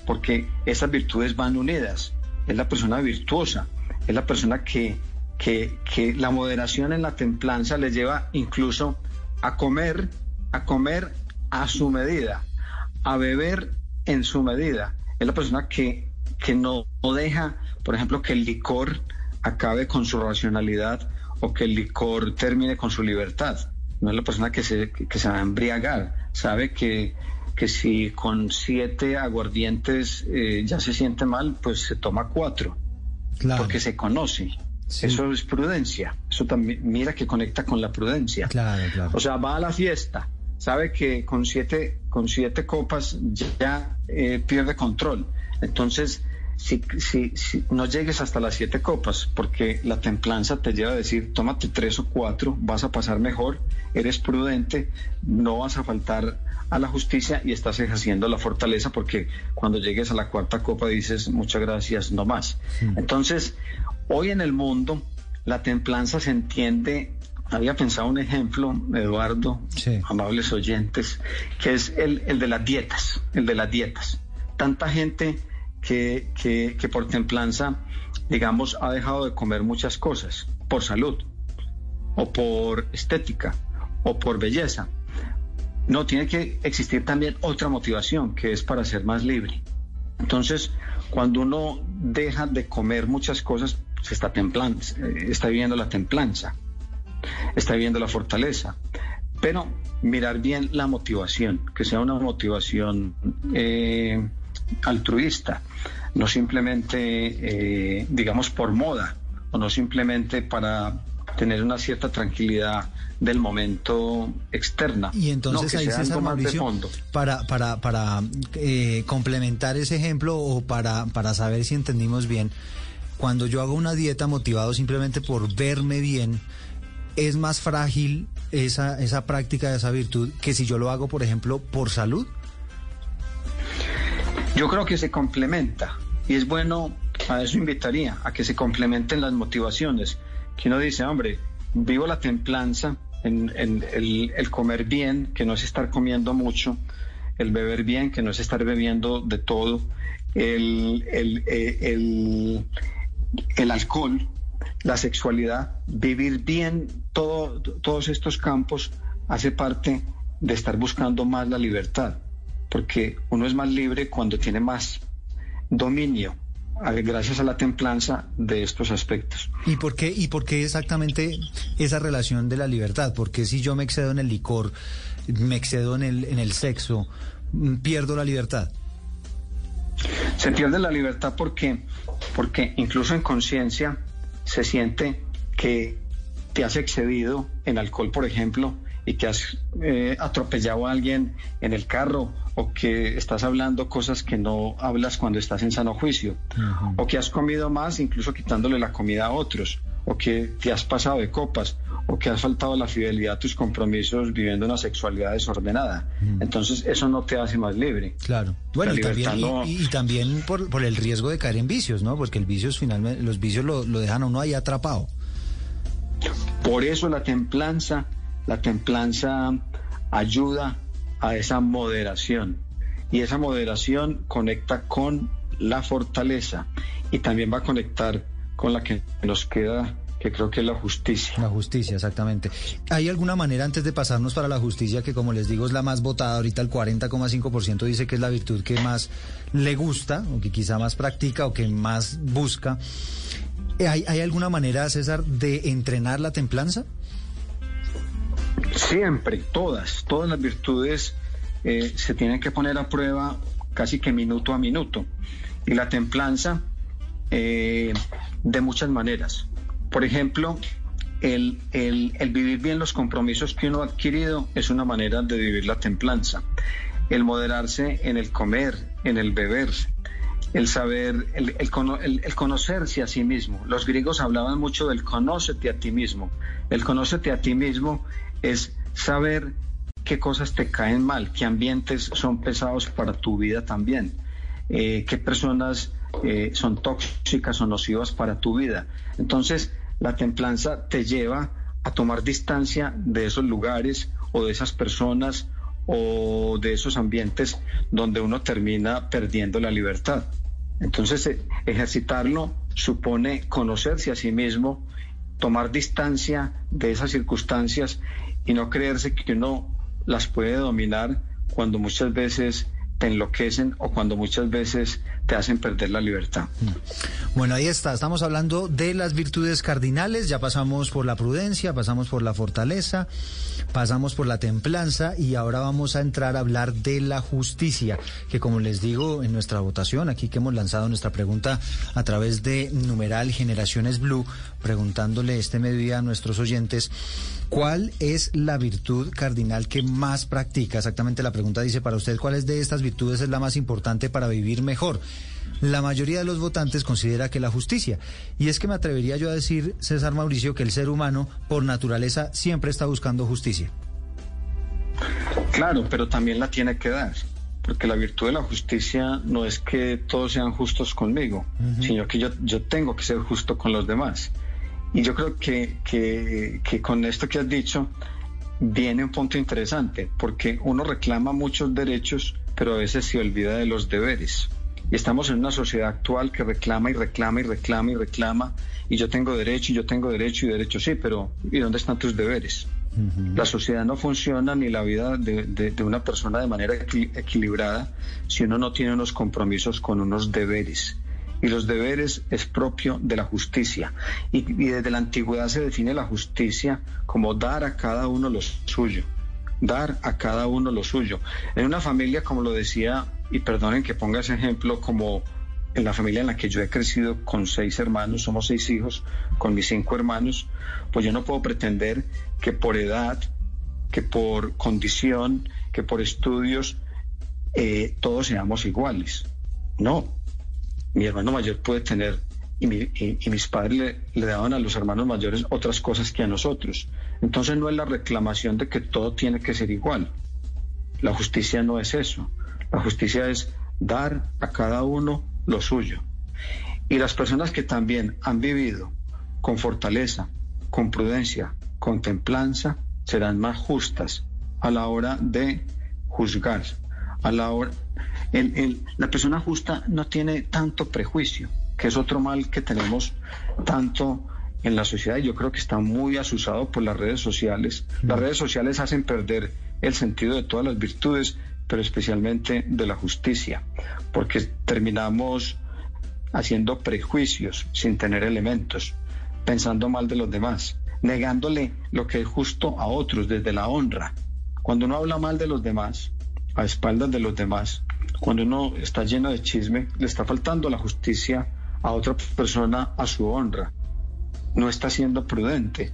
porque esas virtudes van unidas. Es la persona virtuosa, es la persona que, que, que la moderación en la templanza le lleva incluso a comer, a comer a su medida, a beber en su medida. Es la persona que, que no, no deja, por ejemplo, que el licor acabe con su racionalidad o que el licor termine con su libertad. No es la persona que se, que se va a embriagar. Sabe que, que si con siete aguardientes eh, ya se siente mal, pues se toma cuatro. Claro. Porque se conoce. Sí. Eso es prudencia. Eso también, mira que conecta con la prudencia. Claro, claro. O sea, va a la fiesta, sabe que con siete, con siete copas ya eh, pierde control. Entonces, si, si, si, no llegues hasta las siete copas, porque la templanza te lleva a decir, tómate tres o cuatro, vas a pasar mejor, eres prudente, no vas a faltar a la justicia y estás ejerciendo la fortaleza, porque cuando llegues a la cuarta copa dices, muchas gracias, no más. Sí. Entonces, hoy en el mundo, la templanza se entiende había pensado un ejemplo, Eduardo, sí. amables oyentes, que es el, el, de las dietas, el de las dietas. Tanta gente que, que, por templanza, digamos, ha dejado de comer muchas cosas, por salud, o por estética, o por belleza. No, tiene que existir también otra motivación, que es para ser más libre. Entonces, cuando uno deja de comer muchas cosas, se está, templan- eh, está viviendo la templanza, está viviendo la fortaleza. Pero mirar bien la motivación, que sea una motivación eh, altruista, no simplemente, eh, digamos, por moda, o no simplemente para tener una cierta tranquilidad del momento externa. Y entonces no, ahí César de Mauricio, fondo. para, para, para eh, complementar ese ejemplo o para, para saber si entendimos bien, cuando yo hago una dieta motivado simplemente por verme bien, ¿es más frágil esa, esa práctica, esa virtud, que si yo lo hago, por ejemplo, por salud? Yo creo que se complementa y es bueno, a eso invitaría, a que se complementen las motivaciones. Que uno dice, hombre, vivo la templanza, en, el, comer bien, que no es estar comiendo mucho, el beber bien, que no es estar bebiendo de todo, el, el, eh, alcohol, la sexualidad, vivir bien todo, todos estos campos hace parte de estar buscando más la libertad, porque uno es más libre cuando tiene más dominio, gracias a la templanza de estos aspectos. ¿Y por qué, y por qué exactamente esa relación de la libertad? Porque si yo me excedo en el licor, me excedo en el, en el sexo, mm, pierdo la libertad. Se pierde la libertad porque, porque incluso en conciencia se siente que te has excedido en alcohol, por ejemplo, y que has eh, atropellado a alguien en el carro o que estás hablando cosas que no hablas cuando estás en sano juicio, o que has comido más incluso quitándole la comida a otros, o que te has pasado de copas, o que has faltado a la fidelidad a tus compromisos viviendo una sexualidad desordenada. Entonces eso no te hace más libre. Claro. Bueno, y también, no- y, y también por, por el riesgo de caer en vicios, ¿no? Porque el vicios finalmente, los vicios lo, lo dejan a uno ahí atrapado. Por eso la templanza, la templanza ayuda a esa moderación y esa moderación conecta con la fortaleza y también va a conectar con la que nos queda, que creo que es la justicia. La justicia, exactamente. ¿Hay alguna manera antes de pasarnos para la justicia, que como les digo es la más votada, ahorita el 40,5% dice que es la virtud que más le gusta, o que quizá más practica, o que más busca? ¿Hay, hay alguna manera, César, de entrenar la templanza? Siempre, todas, todas las virtudes eh, se tienen que poner a prueba casi que minuto a minuto. Y la templanza eh, de muchas maneras. Por ejemplo, el, el- vivir bien los compromisos que uno ha adquirido es una manera de vivir la templanza. El moderarse en el comer, en el beber, el saber, el- el conocerse a sí mismo. Los griegos hablaban mucho del conócete a ti mismo. El conócete a ti mismo es saber qué cosas te caen mal, qué ambientes son pesados para tu vida también, eh, qué personas eh, son tóxicas o nocivas para tu vida. Entonces, la templanza te lleva a tomar distancia de esos lugares o de esas personas o de esos ambientes donde uno termina perdiendo la libertad. Entonces, eh, ejercitarlo supone conocerse a sí mismo, tomar distancia de esas circunstancias y no creerse que uno las puede dominar cuando muchas veces te enloquecen o cuando muchas veces te hacen perder la libertad. Bueno, ahí está. Estamos hablando de las virtudes cardinales. Ya pasamos por la prudencia, pasamos por la fortaleza, pasamos por la templanza y ahora vamos a entrar a hablar de la justicia, que como les digo en nuestra votación, aquí que hemos lanzado nuestra pregunta a través de numeral Generaciones Blue, preguntándole este mediodía a nuestros oyentes, ¿cuál es la virtud cardinal que más practica? Exactamente la pregunta dice para usted, ¿cuál es de estas virtudes es la más importante para vivir mejor? La mayoría de los votantes considera que la justicia. Y es que me atrevería yo a decir, César Mauricio, que el ser humano, por naturaleza, siempre está buscando justicia. Claro, pero también la tiene que dar, porque la virtud de la justicia no es que todos sean justos conmigo, sino que yo, yo tengo que ser justo con los demás. Y yo creo que, que, que con esto que has dicho viene un punto interesante, porque uno reclama muchos derechos, pero a veces se olvida de los deberes. Estamos en una sociedad actual que reclama y reclama y reclama y reclama, y yo tengo derecho y yo tengo derecho y derecho, sí, pero ¿y dónde están tus deberes? La sociedad no funciona ni la vida de, de- de una persona de manera equi- equilibrada si uno no tiene unos compromisos con unos deberes. Y y los deberes es propio de la justicia. Y, y desde la antigüedad se define la justicia como dar a cada uno lo suyo, dar a cada uno lo suyo. En una familia, como lo decía, y perdonen que ponga ese ejemplo, como en la familia en la que yo he crecido con seis hermanos, somos seis hijos, con mis cinco hermanos, pues yo no puedo pretender que por edad, que por condición, que por estudios, eh, todos seamos iguales. No, mi hermano mayor puede tener, y, mi- y- y mis padres le, le daban a los hermanos mayores otras cosas que a nosotros. Entonces no es la reclamación de que todo tiene que ser igual. La justicia no es eso. La justicia es dar a cada uno lo suyo. Y las personas que también han vivido con fortaleza, con prudencia, con templanza, serán más justas a la hora de juzgar. A la hora, el- el- la persona justa no tiene tanto prejuicio, que es otro mal que tenemos tanto en la sociedad y yo creo que está muy asusado por las redes sociales. Las redes sociales hacen perder el sentido de todas las virtudes, pero especialmente de la justicia, porque terminamos haciendo prejuicios sin tener elementos, pensando mal de los demás, negándole lo que es justo a otros desde la honra. Cuando uno habla mal de los demás, a espaldas de los demás, cuando uno está lleno de chisme, le está faltando la justicia a otra persona a su honra. No está siendo prudente.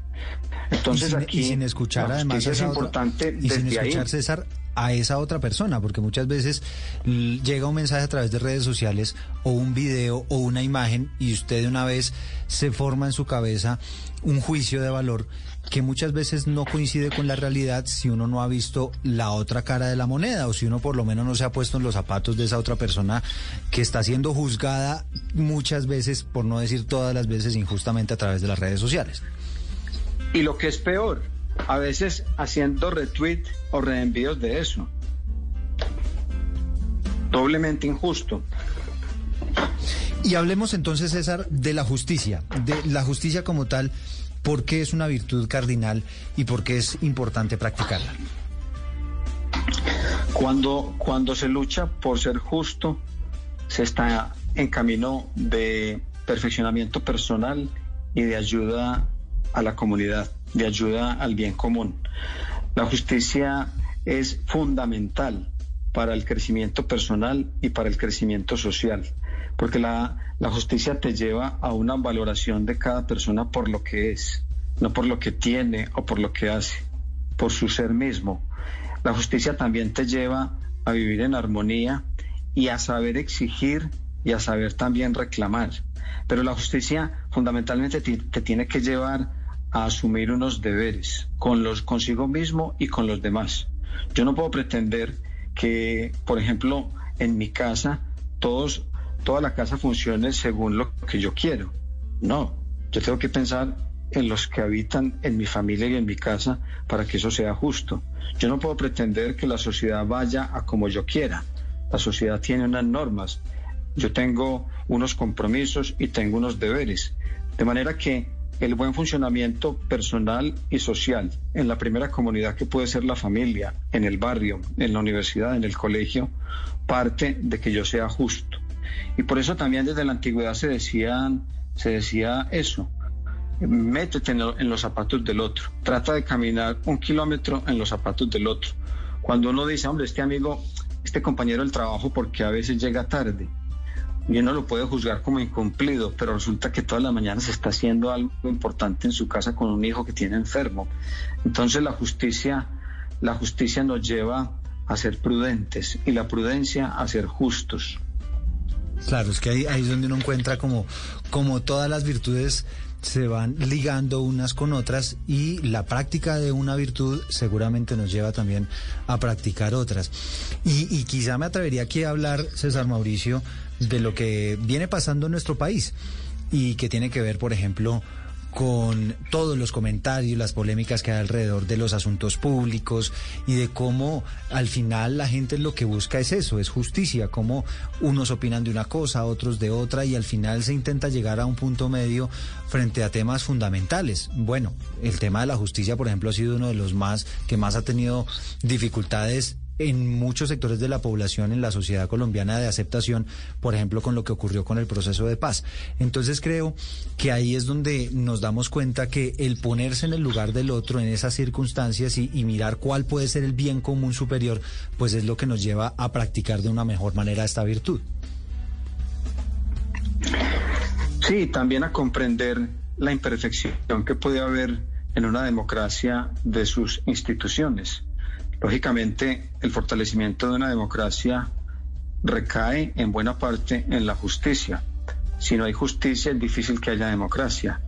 Entonces y sin, aquí y sin escuchar además es otra- importante y sin desde ahí. escuchar César a esa otra persona porque muchas veces llega un mensaje a través de redes sociales o un video o una imagen y usted de una vez se forma en su cabeza un juicio de valor que muchas veces no coincide con la realidad si uno no ha visto la otra cara de la moneda o si uno por lo menos no se ha puesto en los zapatos de esa otra persona que está siendo juzgada muchas veces, por no decir todas las veces injustamente a través de las redes sociales. Y lo que es peor, a veces haciendo retweet o reenvíos de eso. Doblemente injusto. Y hablemos entonces, César, de la justicia, de la justicia como tal, por qué es una virtud cardinal y por qué es importante practicarla. Cuando, cuando se lucha por ser justo, se está en camino de perfeccionamiento personal y de ayuda a la comunidad, de ayuda al bien común. La justicia es fundamental para el crecimiento personal y para el crecimiento social, porque la, la justicia te lleva a una valoración de cada persona por lo que es, no por lo que tiene o por lo que hace, por su ser mismo. La justicia también te lleva a vivir en armonía y a saber exigir y a saber también reclamar. Pero la justicia fundamentalmente te, tiene que llevar a asumir unos deberes con los consigo mismo y con los demás. Yo no puedo pretender que, por ejemplo, en mi casa todos toda la casa funcione según lo que yo quiero. No, yo tengo que pensar en los que habitan en mi familia y en mi casa para que eso sea justo. Yo no puedo pretender que la sociedad vaya a como yo quiera. La sociedad tiene unas normas. Yo tengo unos compromisos y tengo unos deberes. De manera que el buen funcionamiento personal y social en la primera comunidad que puede ser la familia, en el barrio, en la universidad, en el colegio, parte de que yo sea justo. Y por eso también desde la antigüedad se decía, se decía eso, métete en los zapatos del otro, trata de caminar un kilómetro en los zapatos del otro. Cuando uno dice, hombre, este amigo, este compañero del trabajo, porque a veces llega tarde, y uno lo puede juzgar como incumplido, pero resulta que todas las mañanas está haciendo algo importante en su casa con un hijo que tiene enfermo. Entonces la justicia, la justicia nos lleva a ser prudentes y la prudencia a ser justos. Claro, es que ahí, ahí es donde uno encuentra como, como todas las virtudes se van ligando unas con otras y la práctica de una virtud seguramente nos lleva también a practicar otras. Y, y quizá me atrevería aquí a hablar, César Mauricio, de lo que viene pasando en nuestro país y que tiene que ver, por ejemplo, con todos los comentarios, las polémicas que hay alrededor de los asuntos públicos y de cómo al final la gente lo que busca es eso, es justicia, cómo unos opinan de una cosa, otros de otra y al final se intenta llegar a un punto medio frente a temas fundamentales. Bueno, el tema de la justicia, por ejemplo, ha sido uno de los más que más ha tenido dificultades en muchos sectores de la población en la sociedad colombiana de aceptación, por ejemplo, con lo que ocurrió con el proceso de paz. Entonces creo que ahí es donde nos damos cuenta que el ponerse en el lugar del otro en esas circunstancias y, mirar cuál puede ser el bien común superior, pues es lo que nos lleva a practicar de una mejor manera esta virtud. Sí, también a comprender la imperfección que puede haber en una democracia de sus instituciones. Lógicamente, el fortalecimiento de una democracia recae en buena parte en la justicia. Si no hay justicia, es difícil que haya democracia.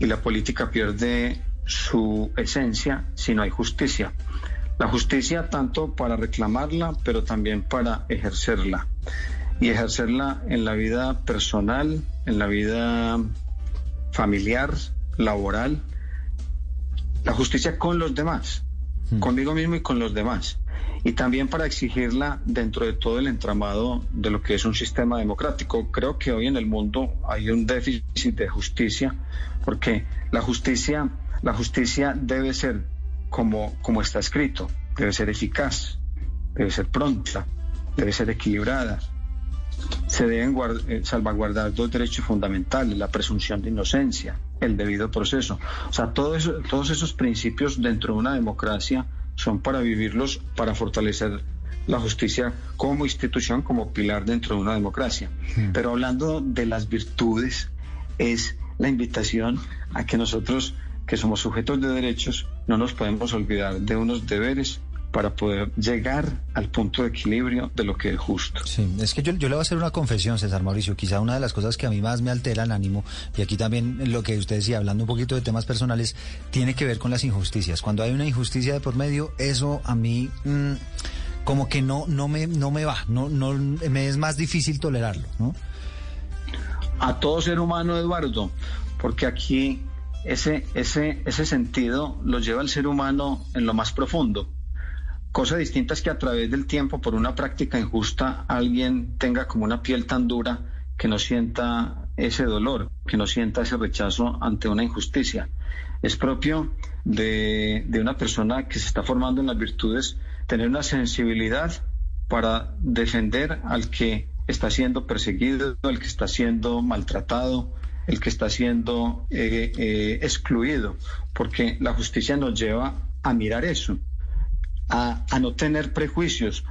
Y la política pierde su esencia si no hay justicia. La justicia tanto para reclamarla, pero también para ejercerla. Y ejercerla en la vida personal, en la vida familiar, laboral, la justicia con los demás, conmigo mismo y con los demás. Y también para exigirla dentro de todo el entramado de lo que es un sistema democrático. Creo que hoy en el mundo hay un déficit de justicia, porque la justicia, la justicia debe ser como, como está escrito, debe ser eficaz, debe ser pronta, debe ser equilibrada, se deben eh, salvaguardar dos derechos fundamentales, la presunción de inocencia, el debido proceso. O sea, todo eso- todos esos principios dentro de una democracia son para vivirlos, para fortalecer la justicia como institución, como pilar dentro de una democracia. Pero hablando de las virtudes, es la invitación a que nosotros, que somos sujetos de derechos, no nos podemos olvidar de unos deberes para poder llegar al punto de equilibrio de lo que es justo. Sí, es que yo, yo le voy a hacer una confesión, César Mauricio. Quizá una de las cosas que a mí más me altera el ánimo, y aquí también lo que usted decía, hablando un poquito de temas personales, tiene que ver con las injusticias. Cuando hay una injusticia de por medio, eso a mí mm, como que no, no, me, no me va, no, no, me es más difícil tolerarlo, ¿no? a todo ser humano, Eduardo, porque aquí ese, ese, ese sentido lo lleva el ser humano en lo más profundo. Cosa distinta es que a través del tiempo, por una práctica injusta, alguien tenga como una piel tan dura que no sienta ese dolor, que no sienta ese rechazo ante una injusticia. Es propio de, una persona que se está formando en las virtudes tener una sensibilidad para defender al que está siendo perseguido, al que está siendo maltratado, el que está siendo eh, eh, excluido, porque la justicia nos lleva a mirar eso, a, a no tener prejuicios,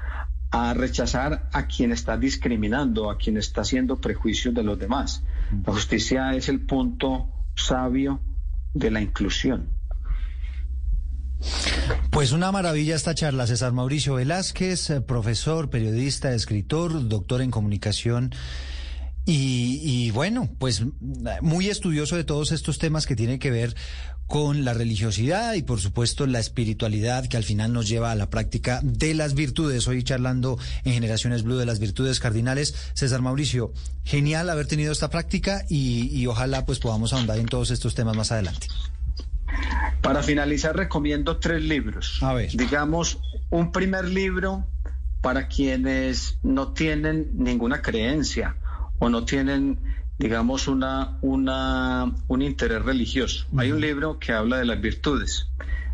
a rechazar a quien está discriminando, a quien está haciendo prejuicios de los demás. La justicia es el punto sabio de la inclusión. Pues una maravilla esta charla, César Mauricio Velázquez, eh, profesor, periodista, escritor, doctor en comunicación. Y, y bueno, pues muy estudioso de todos estos temas que tienen que ver con la religiosidad y por supuesto la espiritualidad que al final nos lleva a la práctica de las virtudes. Hoy charlando en Generaciones Blue de las virtudes cardinales. César Mauricio, genial haber tenido esta práctica y, y ojalá pues podamos ahondar en todos estos temas más adelante. Para finalizar, recomiendo tres libros. A ver. Digamos, un primer libro para quienes no tienen ninguna creencia o no tienen, digamos, una, una, un interés religioso. Hay un libro que habla de las virtudes,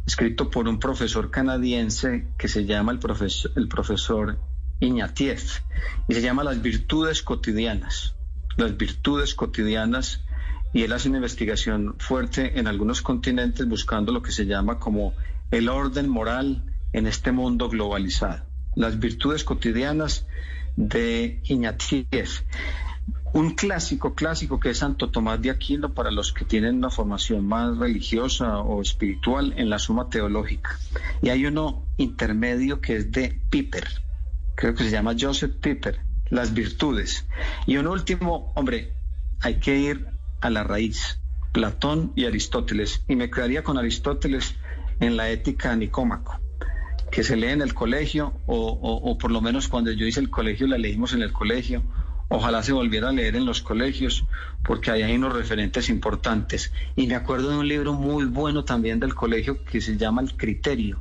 escrito por un profesor canadiense que se llama el profesor, el profesor Iñatieff, y se llama Las virtudes cotidianas. Las virtudes cotidianas y él hace una investigación fuerte en algunos continentes buscando lo que se llama como el orden moral en este mundo globalizado. Las virtudes cotidianas de Iñatieff. Un clásico, clásico que es Santo Tomás de Aquino para los que tienen una formación más religiosa o espiritual en la suma teológica. Y hay uno intermedio que es de Piper, creo que se llama Joseph Piper, Las virtudes. Y un último, hombre, hay que ir a la raíz, Platón y Aristóteles. Y me quedaría con Aristóteles en la ética nicómaco, que se lee en el colegio, o, o, o por lo menos cuando yo hice el colegio la leímos en el colegio. Ojalá se volviera a leer en los colegios, porque ahí hay unos referentes importantes. Y me acuerdo de un libro muy bueno también del colegio que se llama El Criterio,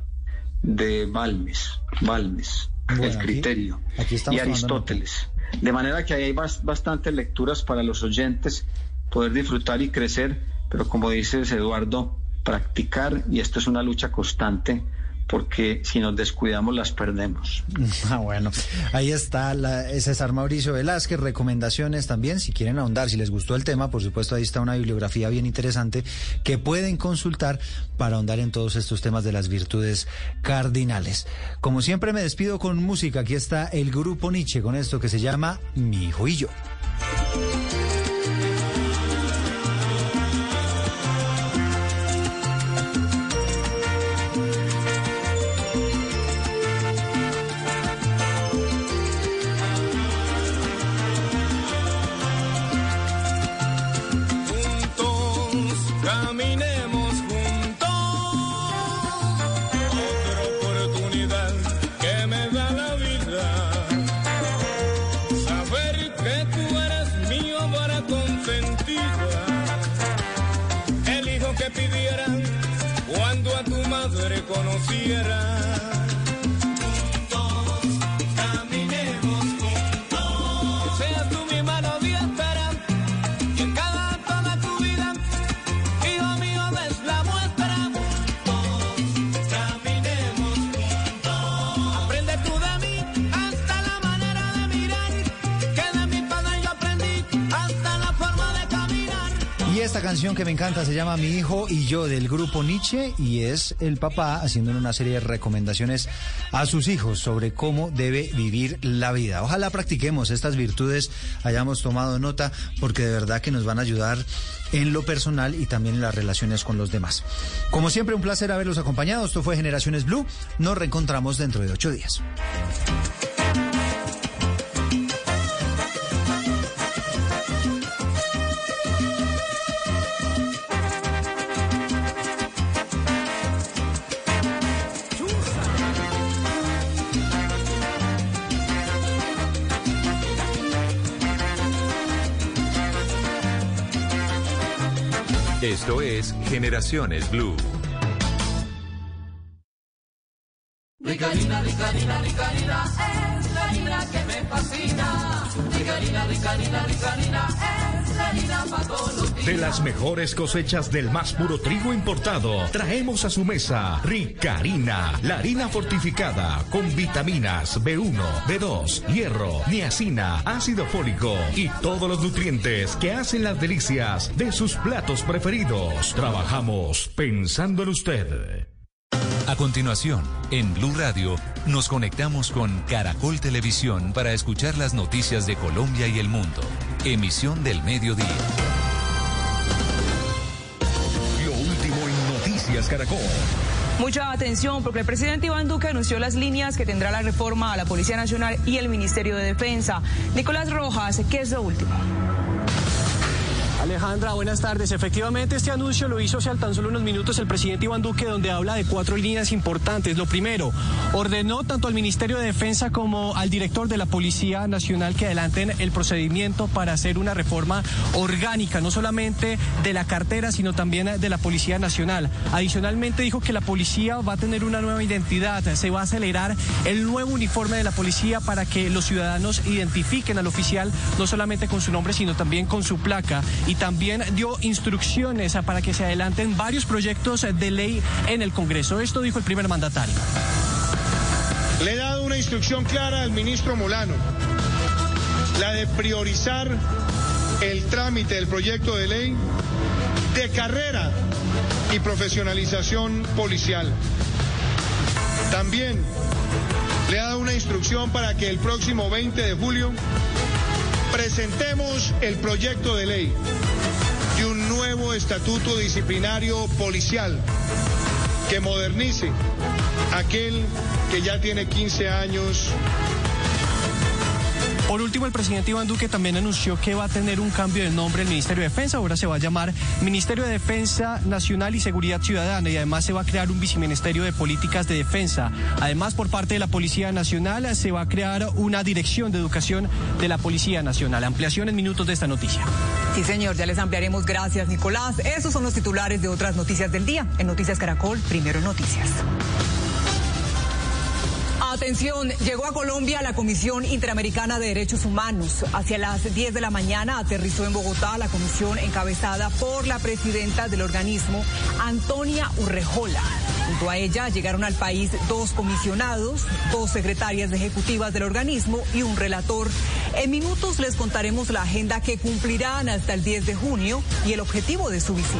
de Balmes. Balmes, Bueno, El aquí- Criterio. aquí y Aristóteles. De manera que ahí hay bas- bastantes lecturas para los oyentes, poder disfrutar y crecer, pero como dices Eduardo, practicar, y esto es una lucha constante porque si nos descuidamos las perdemos. Ah, bueno, ahí está la, César Mauricio Velázquez, recomendaciones también, si quieren ahondar, si les gustó el tema, por supuesto ahí está una bibliografía bien interesante que pueden consultar para ahondar en todos estos temas de las virtudes cardinales. Como siempre me despido con música, aquí está el grupo Nietzsche con esto que se llama Mi hijo y yo. supiera canción que me encanta se llama Mi hijo y yo del grupo Nietzsche y es el papá haciéndole una serie de recomendaciones a sus hijos sobre cómo debe vivir la vida. Ojalá practiquemos estas virtudes, hayamos tomado nota porque de verdad que nos van a ayudar en lo personal y también en las relaciones con los demás. Como siempre, un placer haberlos acompañado. Esto fue Generaciones Blue. Nos reencontramos dentro de ocho días. Esto es Generaciones Blue. Ricarina, ricarina, ricarina, es la harina que me fascina. Ricarina, ricarina, ricarina, es la harina para. De las mejores cosechas del más puro trigo importado, traemos a su mesa Ricarina, la harina fortificada con vitaminas B1, B2, hierro, niacina, ácido fólico y todos los nutrientes que hacen las delicias de sus platos preferidos. Trabajamos pensando en usted. A continuación, en Blue Radio, nos conectamos con Caracol Televisión para escuchar las noticias de Colombia y el mundo. Emisión del mediodía. Caracol. Mucha atención porque el presidente Iván Duque anunció las líneas que tendrá la reforma a la Policía Nacional y el Ministerio de Defensa. Nicolás Rojas, ¿qué es lo último? Alejandra, buenas tardes. Efectivamente, este anuncio lo hizo hace tan solo unos minutos el presidente Iván Duque, donde habla de cuatro líneas importantes. Lo primero, ordenó tanto al Ministerio de Defensa como al director de la Policía Nacional que adelanten el procedimiento para hacer una reforma orgánica, no solamente de la cartera, sino también de la Policía Nacional. Adicionalmente, dijo que la policía va a tener una nueva identidad, se va a acelerar el nuevo uniforme de la policía para que los ciudadanos identifiquen al oficial no solamente con su nombre, sino también con su placa. También dio instrucciones para que se adelanten varios proyectos de ley en el Congreso. Esto dijo el primer mandatario. Le he dado una instrucción clara al ministro Molano, la de priorizar el trámite del proyecto de ley de carrera y profesionalización policial. También le he dado una instrucción para que el próximo 20 de julio presentemos el proyecto de ley de un nuevo estatuto disciplinario policial que modernice aquel que ya tiene 15 años. Por último, el presidente Iván Duque también anunció que va a tener un cambio de nombre el Ministerio de Defensa. Ahora se va a llamar Ministerio de Defensa Nacional y Seguridad Ciudadana y además se va a crear un viceministerio de Políticas de Defensa. Además, por parte de la Policía Nacional se va a crear una dirección de educación de la Policía Nacional. Ampliación en minutos de esta noticia. Sí, señor, ya les ampliaremos. Gracias, Nicolás. Esos son los titulares de otras noticias del día. En Noticias Caracol, primero noticias. Atención, llegó a Colombia la Comisión Interamericana de Derechos Humanos. Hacia las 10 de la mañana aterrizó en Bogotá la comisión encabezada por la presidenta del organismo, Antonia Urrejola. Junto a ella llegaron al país dos comisionados, dos secretarias ejecutivas del organismo y un relator. En minutos les contaremos la agenda que cumplirán hasta el 10 de junio y el objetivo de su visita.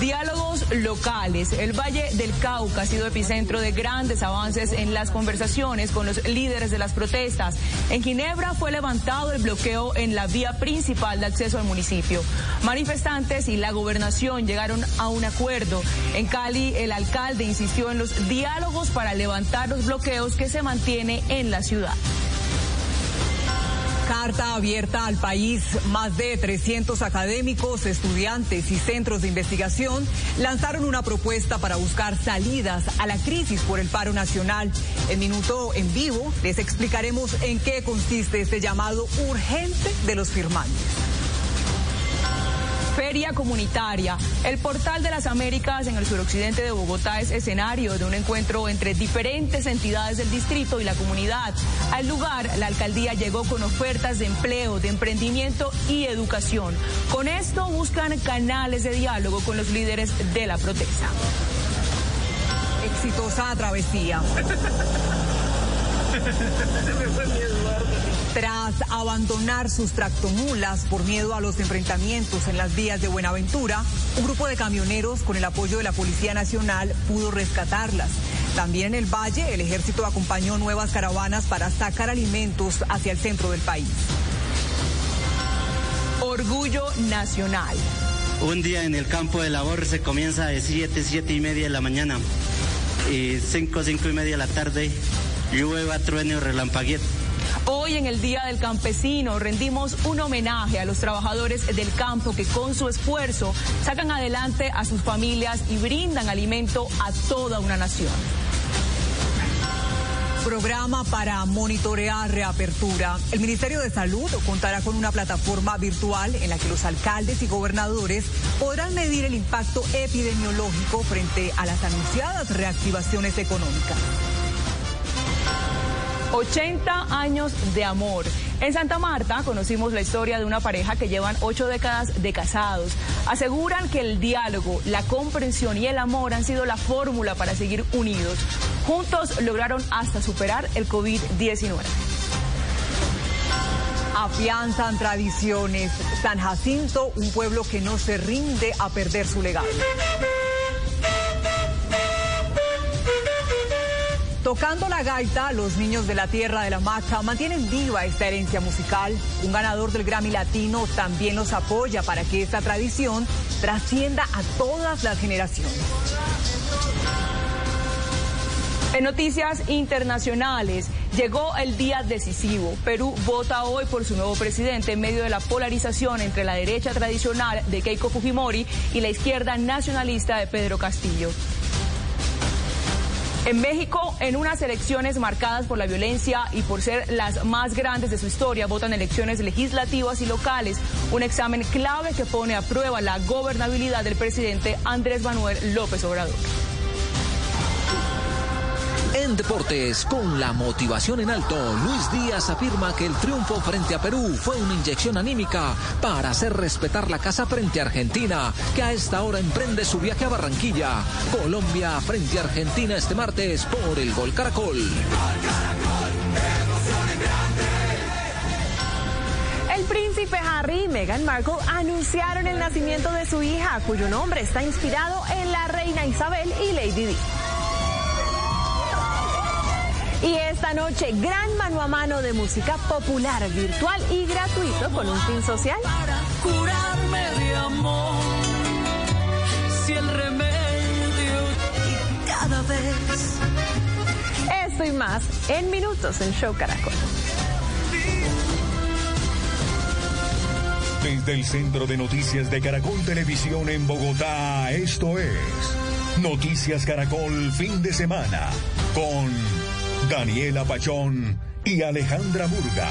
Diálogos locales. El Valle del Cauca ha sido epicentro de grandes avances en las conversaciones con los líderes de las protestas. En Ginebra fue levantado el bloqueo en la vía principal de acceso al municipio. Manifestantes y la gobernación llegaron a un acuerdo. En Cali, el alcalde insistió en los diálogos para levantar los bloqueos que se mantiene en la ciudad. Carta abierta al país. Más de 300 académicos, estudiantes y centros de investigación lanzaron una propuesta para buscar salidas a la crisis por el paro nacional. En minuto en vivo les explicaremos en qué consiste este llamado urgente de los firmantes. Feria Comunitaria. El Portal de las Américas en el suroccidente de Bogotá es escenario de un encuentro entre diferentes entidades del distrito y la comunidad. Al lugar, la alcaldía llegó con ofertas de empleo, de emprendimiento y educación. Con esto buscan canales de diálogo con los líderes de la protesta. Exitosa travesía. Tras abandonar sus tractomulas por miedo a los enfrentamientos en las vías de Buenaventura, un grupo de camioneros con el apoyo de la Policía Nacional pudo rescatarlas. También en el Valle, el ejército acompañó nuevas caravanas para sacar alimentos hacia el centro del país. Orgullo Nacional. Un día en el campo de labor se comienza de 7, 7 y media de la mañana y 5, 5 y media de la tarde, llueva, trueno, relampaguet. Hoy en el Día del Campesino rendimos un homenaje a los trabajadores del campo que con su esfuerzo sacan adelante a sus familias y brindan alimento a toda una nación. Programa para monitorear reapertura. El Ministerio de Salud contará con una plataforma virtual en la que los alcaldes y gobernadores podrán medir el impacto epidemiológico frente a las anunciadas reactivaciones económicas. 80 años de amor. En Santa Marta conocimos la historia de una pareja que llevan ocho décadas de casados. Aseguran que el diálogo, la comprensión y el amor han sido la fórmula para seguir unidos. Juntos lograron hasta superar el COVID-19. Afianzan tradiciones. San Jacinto, un pueblo que no se rinde a perder su legado. Tocando la gaita, los niños de la tierra de la macha mantienen viva esta herencia musical. Un ganador del Grammy Latino también los apoya para que esta tradición trascienda a todas las generaciones. En noticias internacionales, llegó el día decisivo. Perú vota hoy por su nuevo presidente en medio de la polarización entre la derecha tradicional de Keiko Fujimori y la izquierda nacionalista de Pedro Castillo. En México, en unas elecciones marcadas por la violencia y por ser las más grandes de su historia, votan elecciones legislativas y locales, un examen clave que pone a prueba la gobernabilidad del presidente Andrés Manuel López Obrador. En deportes, con la motivación en alto, Luis Díaz afirma que el triunfo frente a Perú fue una inyección anímica para hacer respetar la casa frente a Argentina, que a esta hora emprende su viaje a Barranquilla. Colombia frente a Argentina este martes por el Gol Caracol. El príncipe Harry y Meghan Markle anunciaron el nacimiento de su hija, cuyo nombre está inspirado en la reina Isabel y Lady Di. Y esta noche, gran mano a mano de música popular, virtual y gratuito con un fin social. curarme de amor. Si el remedio y cada vez. Esto y más en minutos en Show Caracol. Desde el Centro de Noticias de Caracol Televisión en Bogotá, esto es Noticias Caracol Fin de Semana con Daniela Pachón y Alejandra Murga.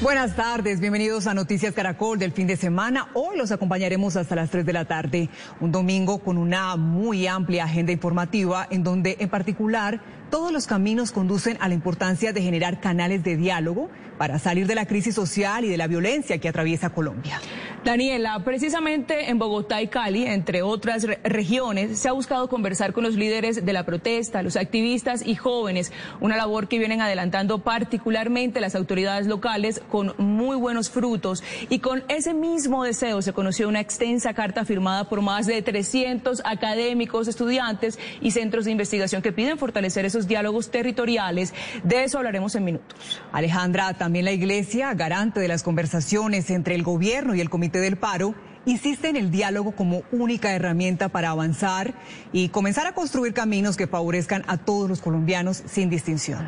Buenas tardes, bienvenidos a Noticias Caracol del fin de semana. Hoy los acompañaremos hasta las 3 de la tarde, un domingo con una muy amplia agenda informativa en donde en particular todos los caminos conducen a la importancia de generar canales de diálogo para salir de la crisis social y de la violencia que atraviesa Colombia. Daniela, precisamente en Bogotá y Cali, entre otras re regiones, se ha buscado conversar con los líderes de la protesta, los activistas y jóvenes, una labor que vienen adelantando particularmente las autoridades locales con muy buenos frutos. Y con ese mismo deseo se conoció una extensa carta firmada por más de 300 académicos, estudiantes y centros de investigación que piden fortalecer esos diálogos territoriales. De eso hablaremos en minutos. Alejandra, también la Iglesia, garante de las conversaciones entre el gobierno y el Comité del Paro, insiste en el diálogo como única herramienta para avanzar y comenzar a construir caminos que favorezcan a todos los colombianos sin distinción.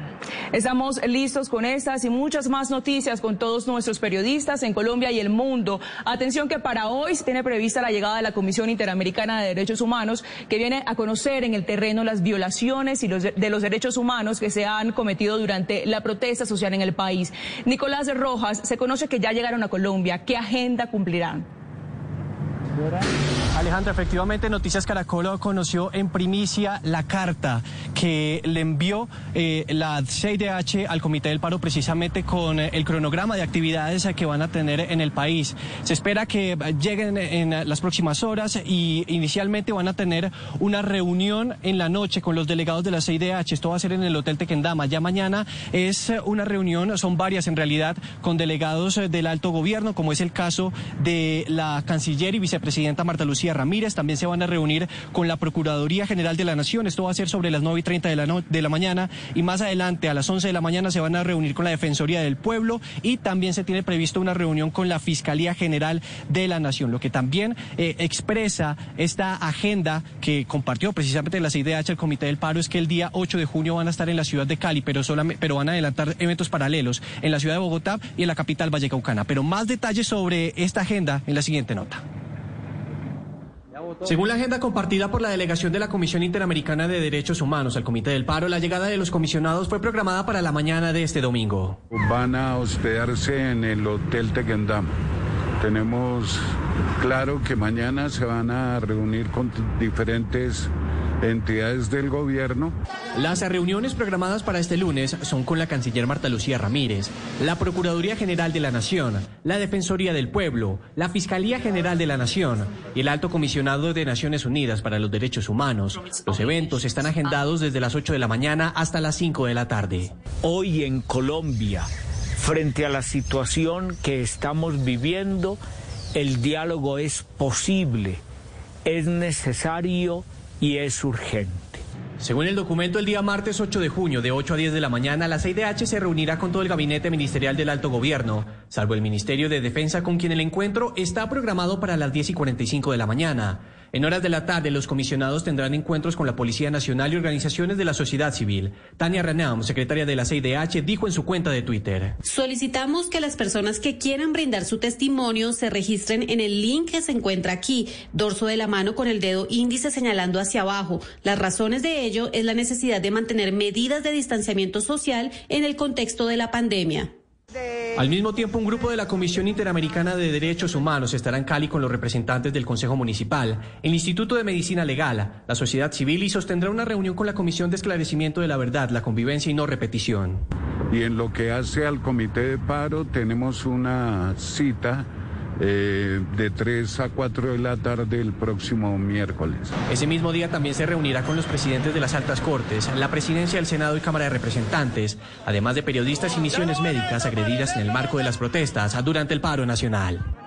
Estamos listos con estas y muchas más noticias con todos nuestros periodistas en Colombia y el mundo. Atención que para hoy se tiene prevista la llegada de la Comisión Interamericana de Derechos Humanos que viene a conocer en el terreno las violaciones y los de los derechos humanos que se han cometido durante la protesta social en el país. Nicolás Rojas, se conoce que ya llegaron a Colombia. ¿Qué agenda cumplirán? Alejandra, efectivamente Noticias Caracol conoció en primicia la carta que le envió eh, la CIDH al Comité del Paro precisamente con el cronograma de actividades que van a tener en el país. Se espera que lleguen en las próximas horas y inicialmente van a tener una reunión en la noche con los delegados de la CIDH. Esto va a ser en el Hotel Tequendama. Ya mañana es una reunión, son varias en realidad, con delegados del alto gobierno, como es el caso de la canciller y vicepresidenta Marta Lucía Ramírez. También se van a reunir con la Procuraduría General de la Nación. Esto va a ser sobre las 9 y 30 de la, mañana. Y más adelante, a las 11 de la mañana, se van a reunir con la Defensoría del Pueblo. Y también se tiene previsto una reunión con la Fiscalía General de la Nación. Lo que también eh, expresa esta agenda que compartió precisamente la CIDH, el Comité del Paro, es que el día 8 de junio van a estar en la ciudad de Cali, pero, pero van a adelantar eventos paralelos en la ciudad de Bogotá y en la capital Vallecaucana. Pero más detalles sobre esta agenda en la siguiente nota. Según la agenda compartida por la delegación de la Comisión Interamericana de Derechos Humanos al Comité del Paro, la llegada de los comisionados fue programada para la mañana de este domingo. Van a hospedarse en el Hotel Tequendama. Tenemos claro que mañana se van a reunir con diferentes entidades del gobierno. Las reuniones programadas para este lunes son con la canciller Marta Lucía Ramírez, la Procuraduría General de la Nación, la Defensoría del Pueblo, la Fiscalía General de la Nación y el Alto Comisionado de Naciones Unidas para los Derechos Humanos. Los eventos están agendados desde las 8 de la mañana hasta las 5 de la tarde. Hoy en Colombia, frente a la situación que estamos viviendo, el diálogo es posible, es necesario y es urgente. Según el documento, el día martes 8 de junio, de 8 a 10 de la mañana, la CIDH se reunirá con todo el gabinete ministerial del alto gobierno, salvo el Ministerio de Defensa, con quien el encuentro está programado para las 10 y 45 de la mañana. En horas de la tarde, los comisionados tendrán encuentros con la Policía Nacional y organizaciones de la sociedad civil. Tania Renaum, secretaria de la CIDH, dijo en su cuenta de Twitter. Solicitamos que las personas que quieran brindar su testimonio se registren en el link que se encuentra aquí, dorso de la mano con el dedo índice señalando hacia abajo. Las razones de ello es la necesidad de mantener medidas de distanciamiento social en el contexto de la pandemia. Al mismo tiempo, un grupo de la Comisión Interamericana de Derechos Humanos estará en Cali con los representantes del Consejo Municipal, el Instituto de Medicina Legal, la sociedad civil y sostendrá una reunión con la Comisión de Esclarecimiento de la Verdad, la Convivencia y No Repetición. Y en lo que hace al Comité de Paro, tenemos una cita eh, de 3 a 4 de la tarde el próximo miércoles. Ese mismo día también se reunirá con los presidentes de las altas cortes, la presidencia del Senado y Cámara de Representantes, además de periodistas y misiones médicas agredidas en el marco de las protestas durante el paro nacional.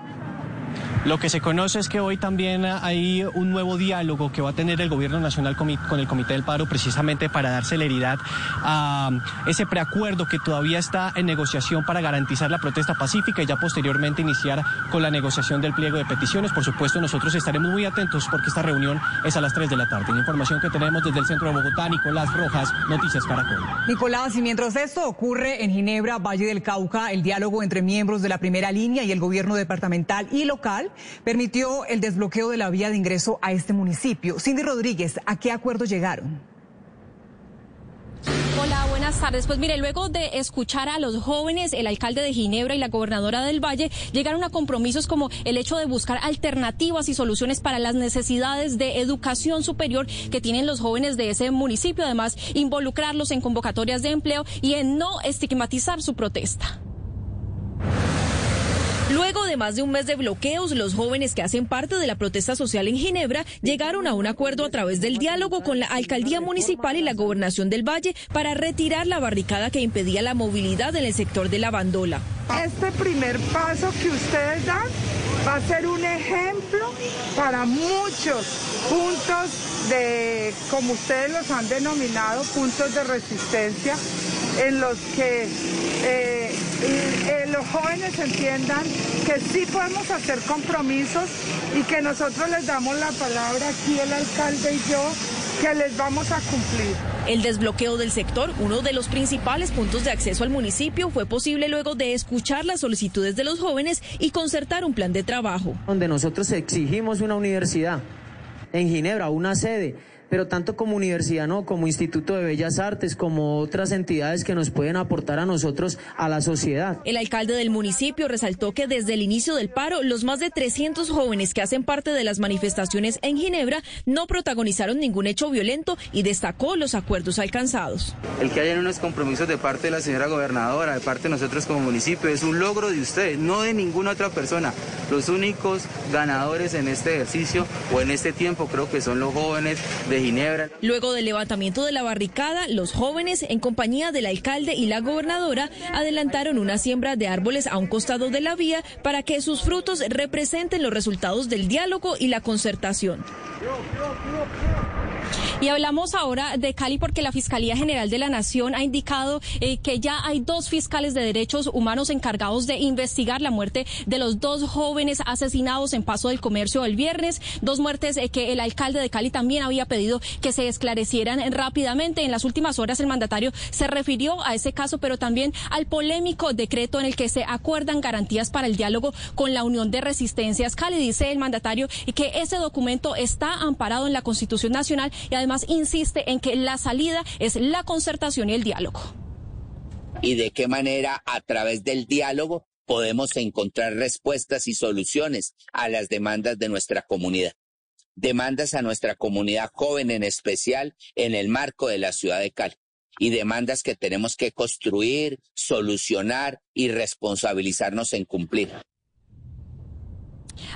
Lo que se conoce es que hoy también hay un nuevo diálogo que va a tener el Gobierno Nacional con el Comité del Paro precisamente para dar celeridad a ese preacuerdo que todavía está en negociación para garantizar la protesta pacífica y ya posteriormente iniciar con la negociación del pliego de peticiones. Por supuesto, nosotros estaremos muy atentos porque esta reunión es a las 3 de la tarde. La información que tenemos desde el centro de Bogotá, Nicolás Rojas, Noticias Caracol. Nicolás, y mientras esto ocurre en Ginebra, Valle del Cauca, el diálogo entre miembros de la primera línea y el gobierno departamental y local permitió el desbloqueo de la vía de ingreso a este municipio. Cindy Rodríguez, ¿a qué acuerdo llegaron? Hola, buenas tardes. Pues mire, luego de escuchar a los jóvenes, el alcalde de Ginebra y la gobernadora del Valle llegaron a compromisos como el hecho de buscar alternativas y soluciones para las necesidades de educación superior que tienen los jóvenes de ese municipio, además involucrarlos en convocatorias de empleo y en no estigmatizar su protesta. Luego de más de un mes de bloqueos, los jóvenes que hacen parte de la protesta social en Ginebra llegaron a un acuerdo a través del diálogo con la alcaldía municipal y la gobernación del Valle para retirar la barricada que impedía la movilidad en el sector de la bandola. Este primer paso que ustedes dan va a ser un ejemplo para muchos puntos de, como ustedes los han denominado, puntos de resistencia en los que eh, eh, los jóvenes entiendan que sí podemos hacer compromisos y que nosotros les damos la palabra aquí el alcalde y yo que les vamos a cumplir. El desbloqueo del sector, uno de los principales puntos de acceso al municipio, fue posible luego de escuchar las solicitudes de los jóvenes y concertar un plan de trabajo. Donde nosotros exigimos una universidad en Ginebra, una sede pero tanto como universidad, ¿no? Como Instituto de Bellas Artes, como otras entidades que nos pueden aportar a nosotros, a la sociedad. El alcalde del municipio resaltó que desde el inicio del paro, los más de 300 jóvenes que hacen parte de las manifestaciones en Ginebra no protagonizaron ningún hecho violento y destacó los acuerdos alcanzados. El que hayan unos compromisos de parte de la señora gobernadora, de parte de nosotros como municipio, es un logro de ustedes, no de ninguna otra persona. Los únicos ganadores en este ejercicio o en este tiempo creo que son los jóvenes de Luego del levantamiento de la barricada, los jóvenes, en compañía del alcalde y la gobernadora, adelantaron una siembra de árboles a un costado de la vía para que sus frutos representen los resultados del diálogo y la concertación. Y hablamos ahora de Cali porque la Fiscalía General de la Nación ha indicado eh, que ya hay dos fiscales de derechos humanos encargados de investigar la muerte de los dos jóvenes asesinados en Paso del Comercio el viernes, dos muertes eh, que el alcalde de Cali también había pedido que se esclarecieran rápidamente. En las últimas horas el mandatario se refirió a ese caso, pero también al polémico decreto en el que se acuerdan garantías para el diálogo con la Unión de Resistencias Cali. Dice el mandatario que ese documento está amparado en la Constitución Nacional y además insiste en que la salida es la concertación y el diálogo. Y de qué manera a través del diálogo podemos encontrar respuestas y soluciones a las demandas de nuestra comunidad. Demandas a nuestra comunidad joven en especial en el marco de la ciudad de Cali. Y demandas que tenemos que construir, solucionar y responsabilizarnos en cumplir.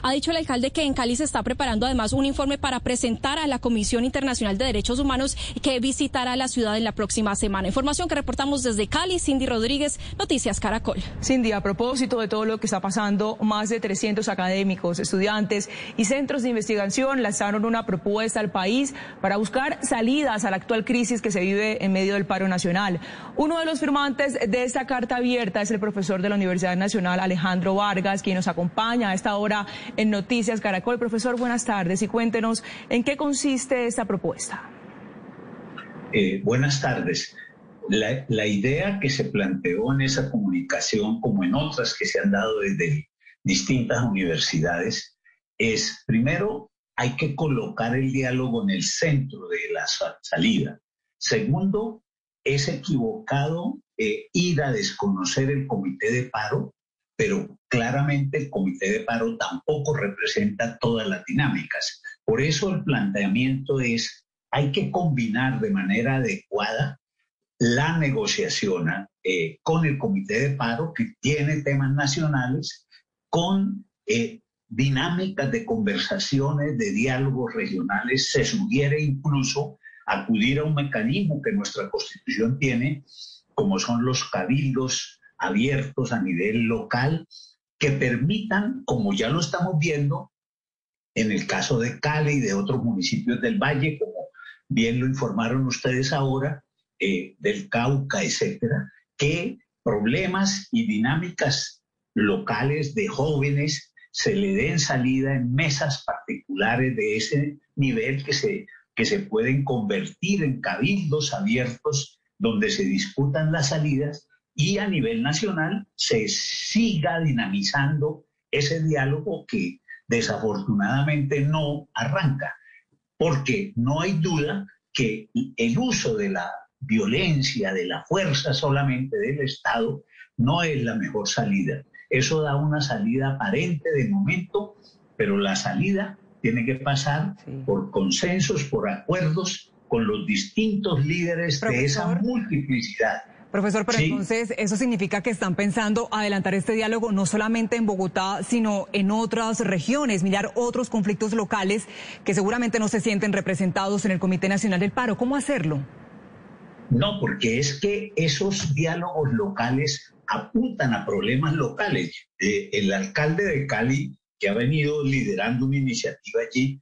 Ha dicho el alcalde que en Cali se está preparando además un informe para presentar a la Comisión Internacional de Derechos Humanos que visitará la ciudad en la próxima semana. Información que reportamos desde Cali, Cindy Rodríguez, Noticias Caracol. Cindy, a propósito de todo lo que está pasando, más de 300 académicos, estudiantes y centros de investigación lanzaron una propuesta al país para buscar salidas a la actual crisis que se vive en medio del paro nacional. Uno de los firmantes de esta carta abierta es el profesor de la Universidad Nacional, Alejandro Vargas, quien nos acompaña a esta hora en Noticias Caracol. Profesor, buenas tardes y cuéntenos en qué consiste esta propuesta. Eh, buenas tardes. La, idea que se planteó en esa comunicación, como en otras que se han dado desde distintas universidades, es, primero, hay que colocar el diálogo en el centro de la salida. Segundo, es equivocado eh, ir a desconocer el comité de paro pero claramente el comité de paro tampoco representa todas las dinámicas. Por eso el planteamiento es, hay que combinar de manera adecuada la negociación eh, con el comité de paro, que tiene temas nacionales, con eh, dinámicas de conversaciones, de diálogos regionales. Se sugiere incluso acudir a un mecanismo que nuestra constitución tiene, como son los cabildos abiertos a nivel local que permitan, como ya lo estamos viendo, en el caso de Cali y de otros municipios del Valle, como bien lo informaron ustedes ahora, eh, del Cauca, etcétera, que problemas y dinámicas locales de jóvenes se le den salida en mesas particulares de ese nivel que se, que se pueden convertir en cabildos abiertos donde se disputan las salidas y a nivel nacional se siga dinamizando ese diálogo que desafortunadamente no arranca, porque no hay duda que el uso de la violencia, de la fuerza solamente del Estado, no es la mejor salida. Eso da una salida aparente de momento, pero la salida tiene que pasar por consensos, por acuerdos con los distintos líderes de esa multiplicidad Profesor, pero Sí. entonces eso significa que están pensando adelantar este diálogo no solamente en Bogotá, sino en otras regiones, mirar otros conflictos locales que seguramente no se sienten representados en el Comité Nacional del Paro. ¿Cómo hacerlo? No, porque es que esos diálogos locales apuntan a problemas locales. Eh, el alcalde de Cali, que ha venido liderando una iniciativa allí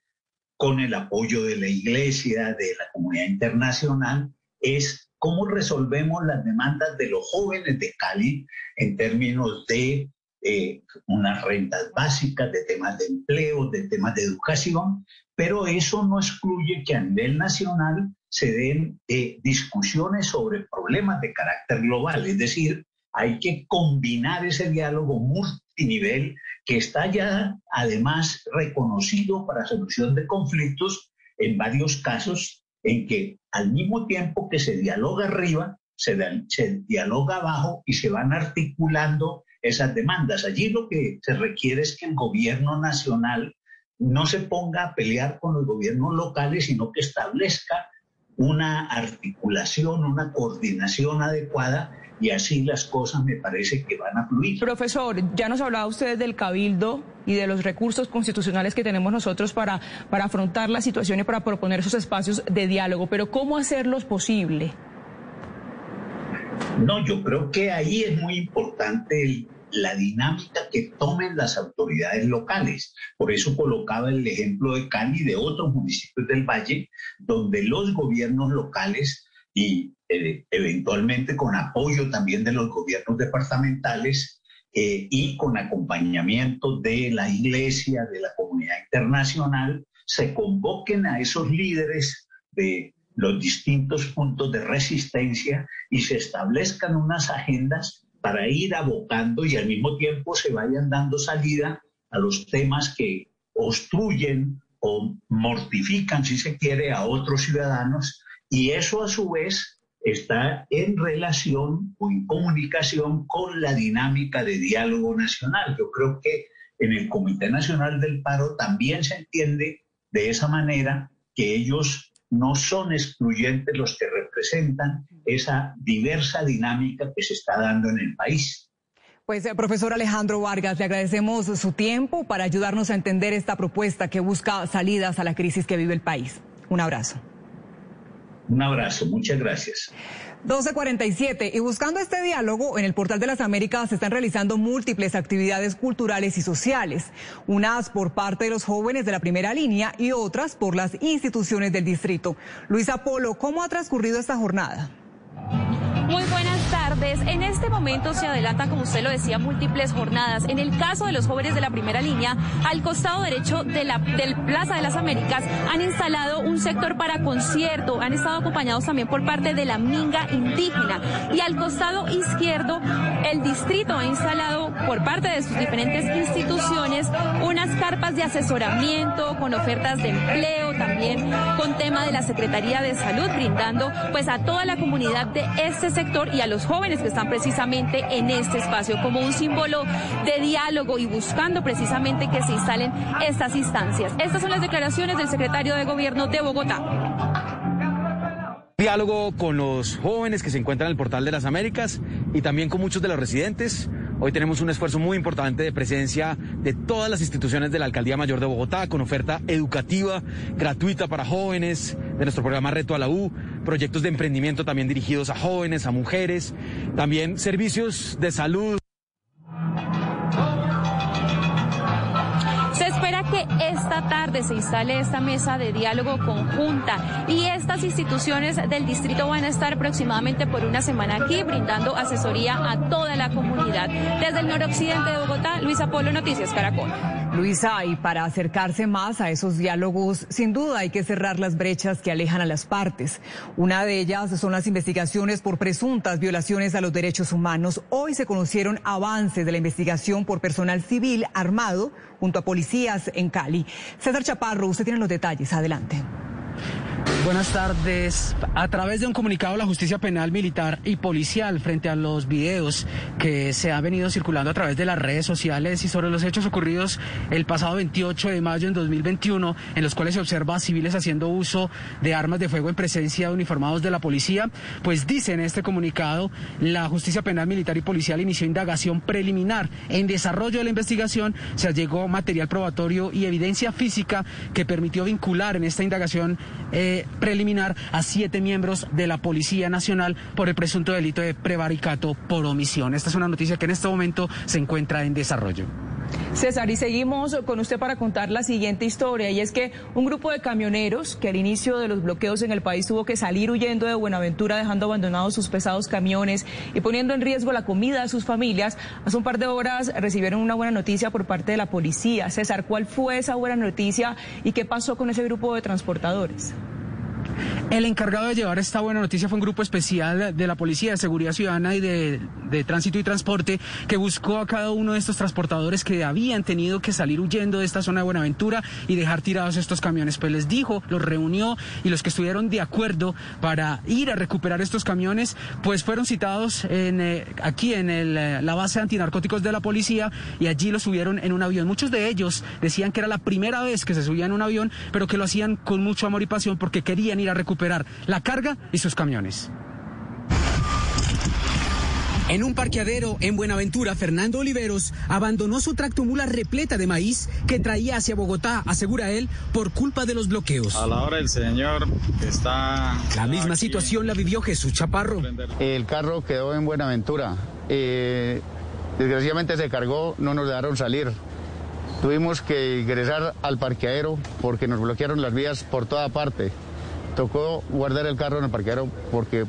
con el apoyo de la iglesia, de la comunidad internacional, es cómo resolvemos las demandas de los jóvenes de Cali en términos de eh, unas rentas básicas, de temas de empleo, de temas de educación, pero eso no excluye que a nivel nacional se den eh, discusiones sobre problemas de carácter global, es decir, hay que combinar ese diálogo multinivel que está ya además reconocido para solución de conflictos en varios casos en que al mismo tiempo que se dialoga arriba, se, se dialoga abajo y se van articulando esas demandas. Allí lo que se requiere es que el gobierno nacional no se ponga a pelear con los gobiernos locales, sino que establezca una articulación, una coordinación adecuada y así las cosas me parece que van a fluir. Profesor, ya nos hablaba usted del cabildo y de los recursos constitucionales que tenemos nosotros para, para afrontar la situación y para proponer esos espacios de diálogo, pero ¿cómo hacerlos posible? No, yo creo que ahí es muy importante el- la dinámica que tomen las autoridades locales. Por eso colocaba el ejemplo de Cali y de otros municipios del Valle, donde los gobiernos locales y eh, eventualmente con apoyo también de los gobiernos departamentales eh, y con acompañamiento de la iglesia, de la comunidad internacional, se convoquen a esos líderes de los distintos puntos de resistencia y se establezcan unas agendas para ir abocando y al mismo tiempo se vayan dando salida a los temas que obstruyen o mortifican, si se quiere, a otros ciudadanos y eso a su vez está en relación o en comunicación con la dinámica de diálogo nacional. Yo creo que en el Comité Nacional del Paro también se entiende de esa manera que ellos no son excluyentes los que representan esa diversa dinámica que se está dando en el país. Pues, eh, profesor Alejandro Vargas, le agradecemos su tiempo para ayudarnos a entender esta propuesta que busca salidas a la crisis que vive el país. Un abrazo. Un abrazo, muchas gracias. 1247. Y buscando este diálogo, en el Portal de las Américas se están realizando múltiples actividades culturales y sociales, unas por parte de los jóvenes de la primera línea y otras por las instituciones del distrito. Luisa Polo, ¿cómo ha transcurrido esta jornada? Muy buenas tardes. En este momento se adelantan, como usted lo decía, múltiples jornadas. En el caso de los jóvenes de la primera línea, al costado derecho de la del Plaza de las Américas han instalado un sector para concierto. Han estado acompañados también por parte de la Minga indígena. Y al costado izquierdo, el distrito ha instalado por parte de sus diferentes instituciones unas carpas de asesoramiento con ofertas de empleo, también con tema de la Secretaría de Salud, brindando pues a toda la comunidad de este sector y a los jóvenes que están precisamente en este espacio como un símbolo de diálogo y buscando precisamente que se instalen estas instancias. Estas son las declaraciones del secretario de Gobierno de Bogotá. Diálogo con los jóvenes que se encuentran en el Portal de las Américas y también con muchos de los residentes. Hoy tenemos un esfuerzo muy importante de presencia de todas las instituciones de la Alcaldía Mayor de Bogotá con oferta educativa gratuita para jóvenes, de nuestro programa Reto a la U, proyectos de emprendimiento también dirigidos a jóvenes, a mujeres, también servicios de salud. Se espera que esta tarde se instale esta mesa de diálogo conjunta y estas instituciones del distrito van a estar aproximadamente por una semana aquí brindando asesoría a toda la comunidad. Desde el noroccidente de Bogotá, Luisa Polo, Noticias Caracol. Luisa, y para acercarse más a esos diálogos, sin duda hay que cerrar las brechas que alejan a las partes. Una de ellas son las investigaciones por presuntas violaciones a los derechos humanos. Hoy se conocieron avances de la investigación por personal civil armado junto a policías en Cali. César Chaparro, usted tiene los detalles. Adelante. Buenas tardes. A través de un comunicado, la justicia penal, militar y policial, frente a los videos que se han venido circulando a través de las redes sociales y sobre los hechos ocurridos el pasado 28 de mayo en 2021, en los cuales se observa a civiles haciendo uso de armas de fuego en presencia de uniformados de la policía, pues dice en este comunicado, la justicia penal, militar y policial inició indagación preliminar. En desarrollo de la investigación se allegó material probatorio y evidencia física que permitió vincular en esta indagación eh, preliminar a siete miembros de la Policía Nacional por el presunto delito de prevaricato por omisión. Esta es una noticia que en este momento se encuentra en desarrollo. César, y seguimos con usted para contar la siguiente historia, y es que un grupo de camioneros que al inicio de los bloqueos en el país tuvo que salir huyendo de Buenaventura, dejando abandonados sus pesados camiones y poniendo en riesgo la comida de sus familias, hace un par de horas recibieron una buena noticia por parte de la policía. César, ¿cuál fue esa buena noticia y qué pasó con ese grupo de transportadores? El encargado de llevar esta buena noticia fue un grupo especial de la Policía de Seguridad Ciudadana y de, de, Tránsito y Transporte que buscó a cada uno de estos transportadores que habían tenido que salir huyendo de esta zona de Buenaventura y dejar tirados estos camiones. Pues les dijo, los reunió y los que estuvieron de acuerdo para ir a recuperar estos camiones, pues fueron citados eh, aquí en eh, la base de antinarcóticos de la policía y allí los subieron en un avión. Muchos de ellos decían que era la primera vez que se subían en un avión, pero que lo hacían con mucho amor y pasión porque querían ir a recuperar la carga y sus camiones. En un parqueadero en Buenaventura, Fernando Oliveros abandonó su tractomula repleta de maíz que traía hacia Bogotá, asegura él, por culpa de los bloqueos. A la hora del señor está... La misma aquí. situación la vivió Jesús Chaparro. El carro quedó en Buenaventura. Eh, desgraciadamente se cargó, no nos dejaron salir. Tuvimos que ingresar al parqueadero porque nos bloquearon las vías por toda parte tocó guardar el carro en el parqueadero porque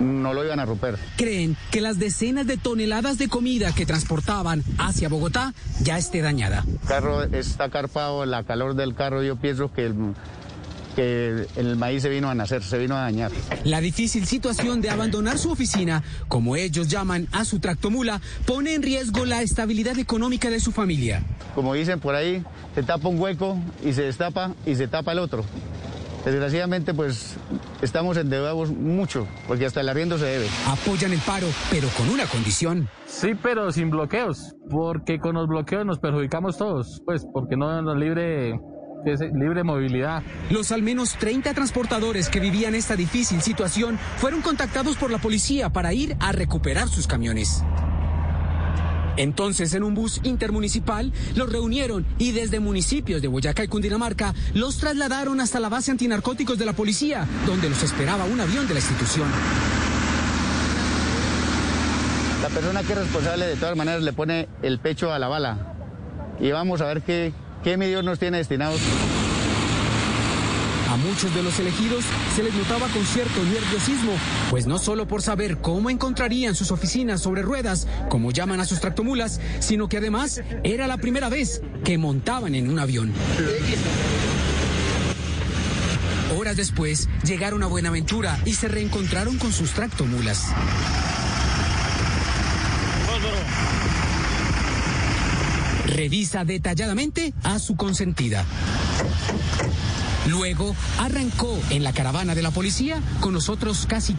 no lo iban a romper. Creen que las decenas de toneladas de comida que transportaban hacia Bogotá ya esté dañada. El carro está carpado, la calor del carro yo pienso que el, que el maíz se vino a nacer, se vino a dañar. La difícil situación de abandonar su oficina, como ellos llaman a su tractomula, pone en riesgo la estabilidad económica de su familia. Como dicen por ahí, se tapa un hueco y se destapa y se tapa el otro. Desgraciadamente, pues estamos endeudados mucho, porque hasta el arriendo se debe. Apoyan el paro, pero con una condición. Sí, pero sin bloqueos, porque con los bloqueos nos perjudicamos todos, pues porque no nos libre libre movilidad. Los al menos 30 transportadores que vivían esta difícil situación fueron contactados por la policía para ir a recuperar sus camiones. Entonces, en un bus intermunicipal, los reunieron y desde municipios de Boyacá y Cundinamarca los trasladaron hasta la base antinarcóticos de la policía, donde los esperaba un avión de la institución. La persona que es responsable de todas maneras le pone el pecho a la bala. Y vamos a ver qué, qué medios nos tiene destinados. A muchos de los elegidos se les notaba con cierto nerviosismo, pues no solo por saber cómo encontrarían sus oficinas sobre ruedas, como llaman a sus tractomulas, sino que además era la primera vez que montaban en un avión. Horas después llegaron a Buenaventura y se reencontraron con sus tractomulas. Revisa detalladamente a su consentida. Luego arrancó en la caravana de la policía con los otros casi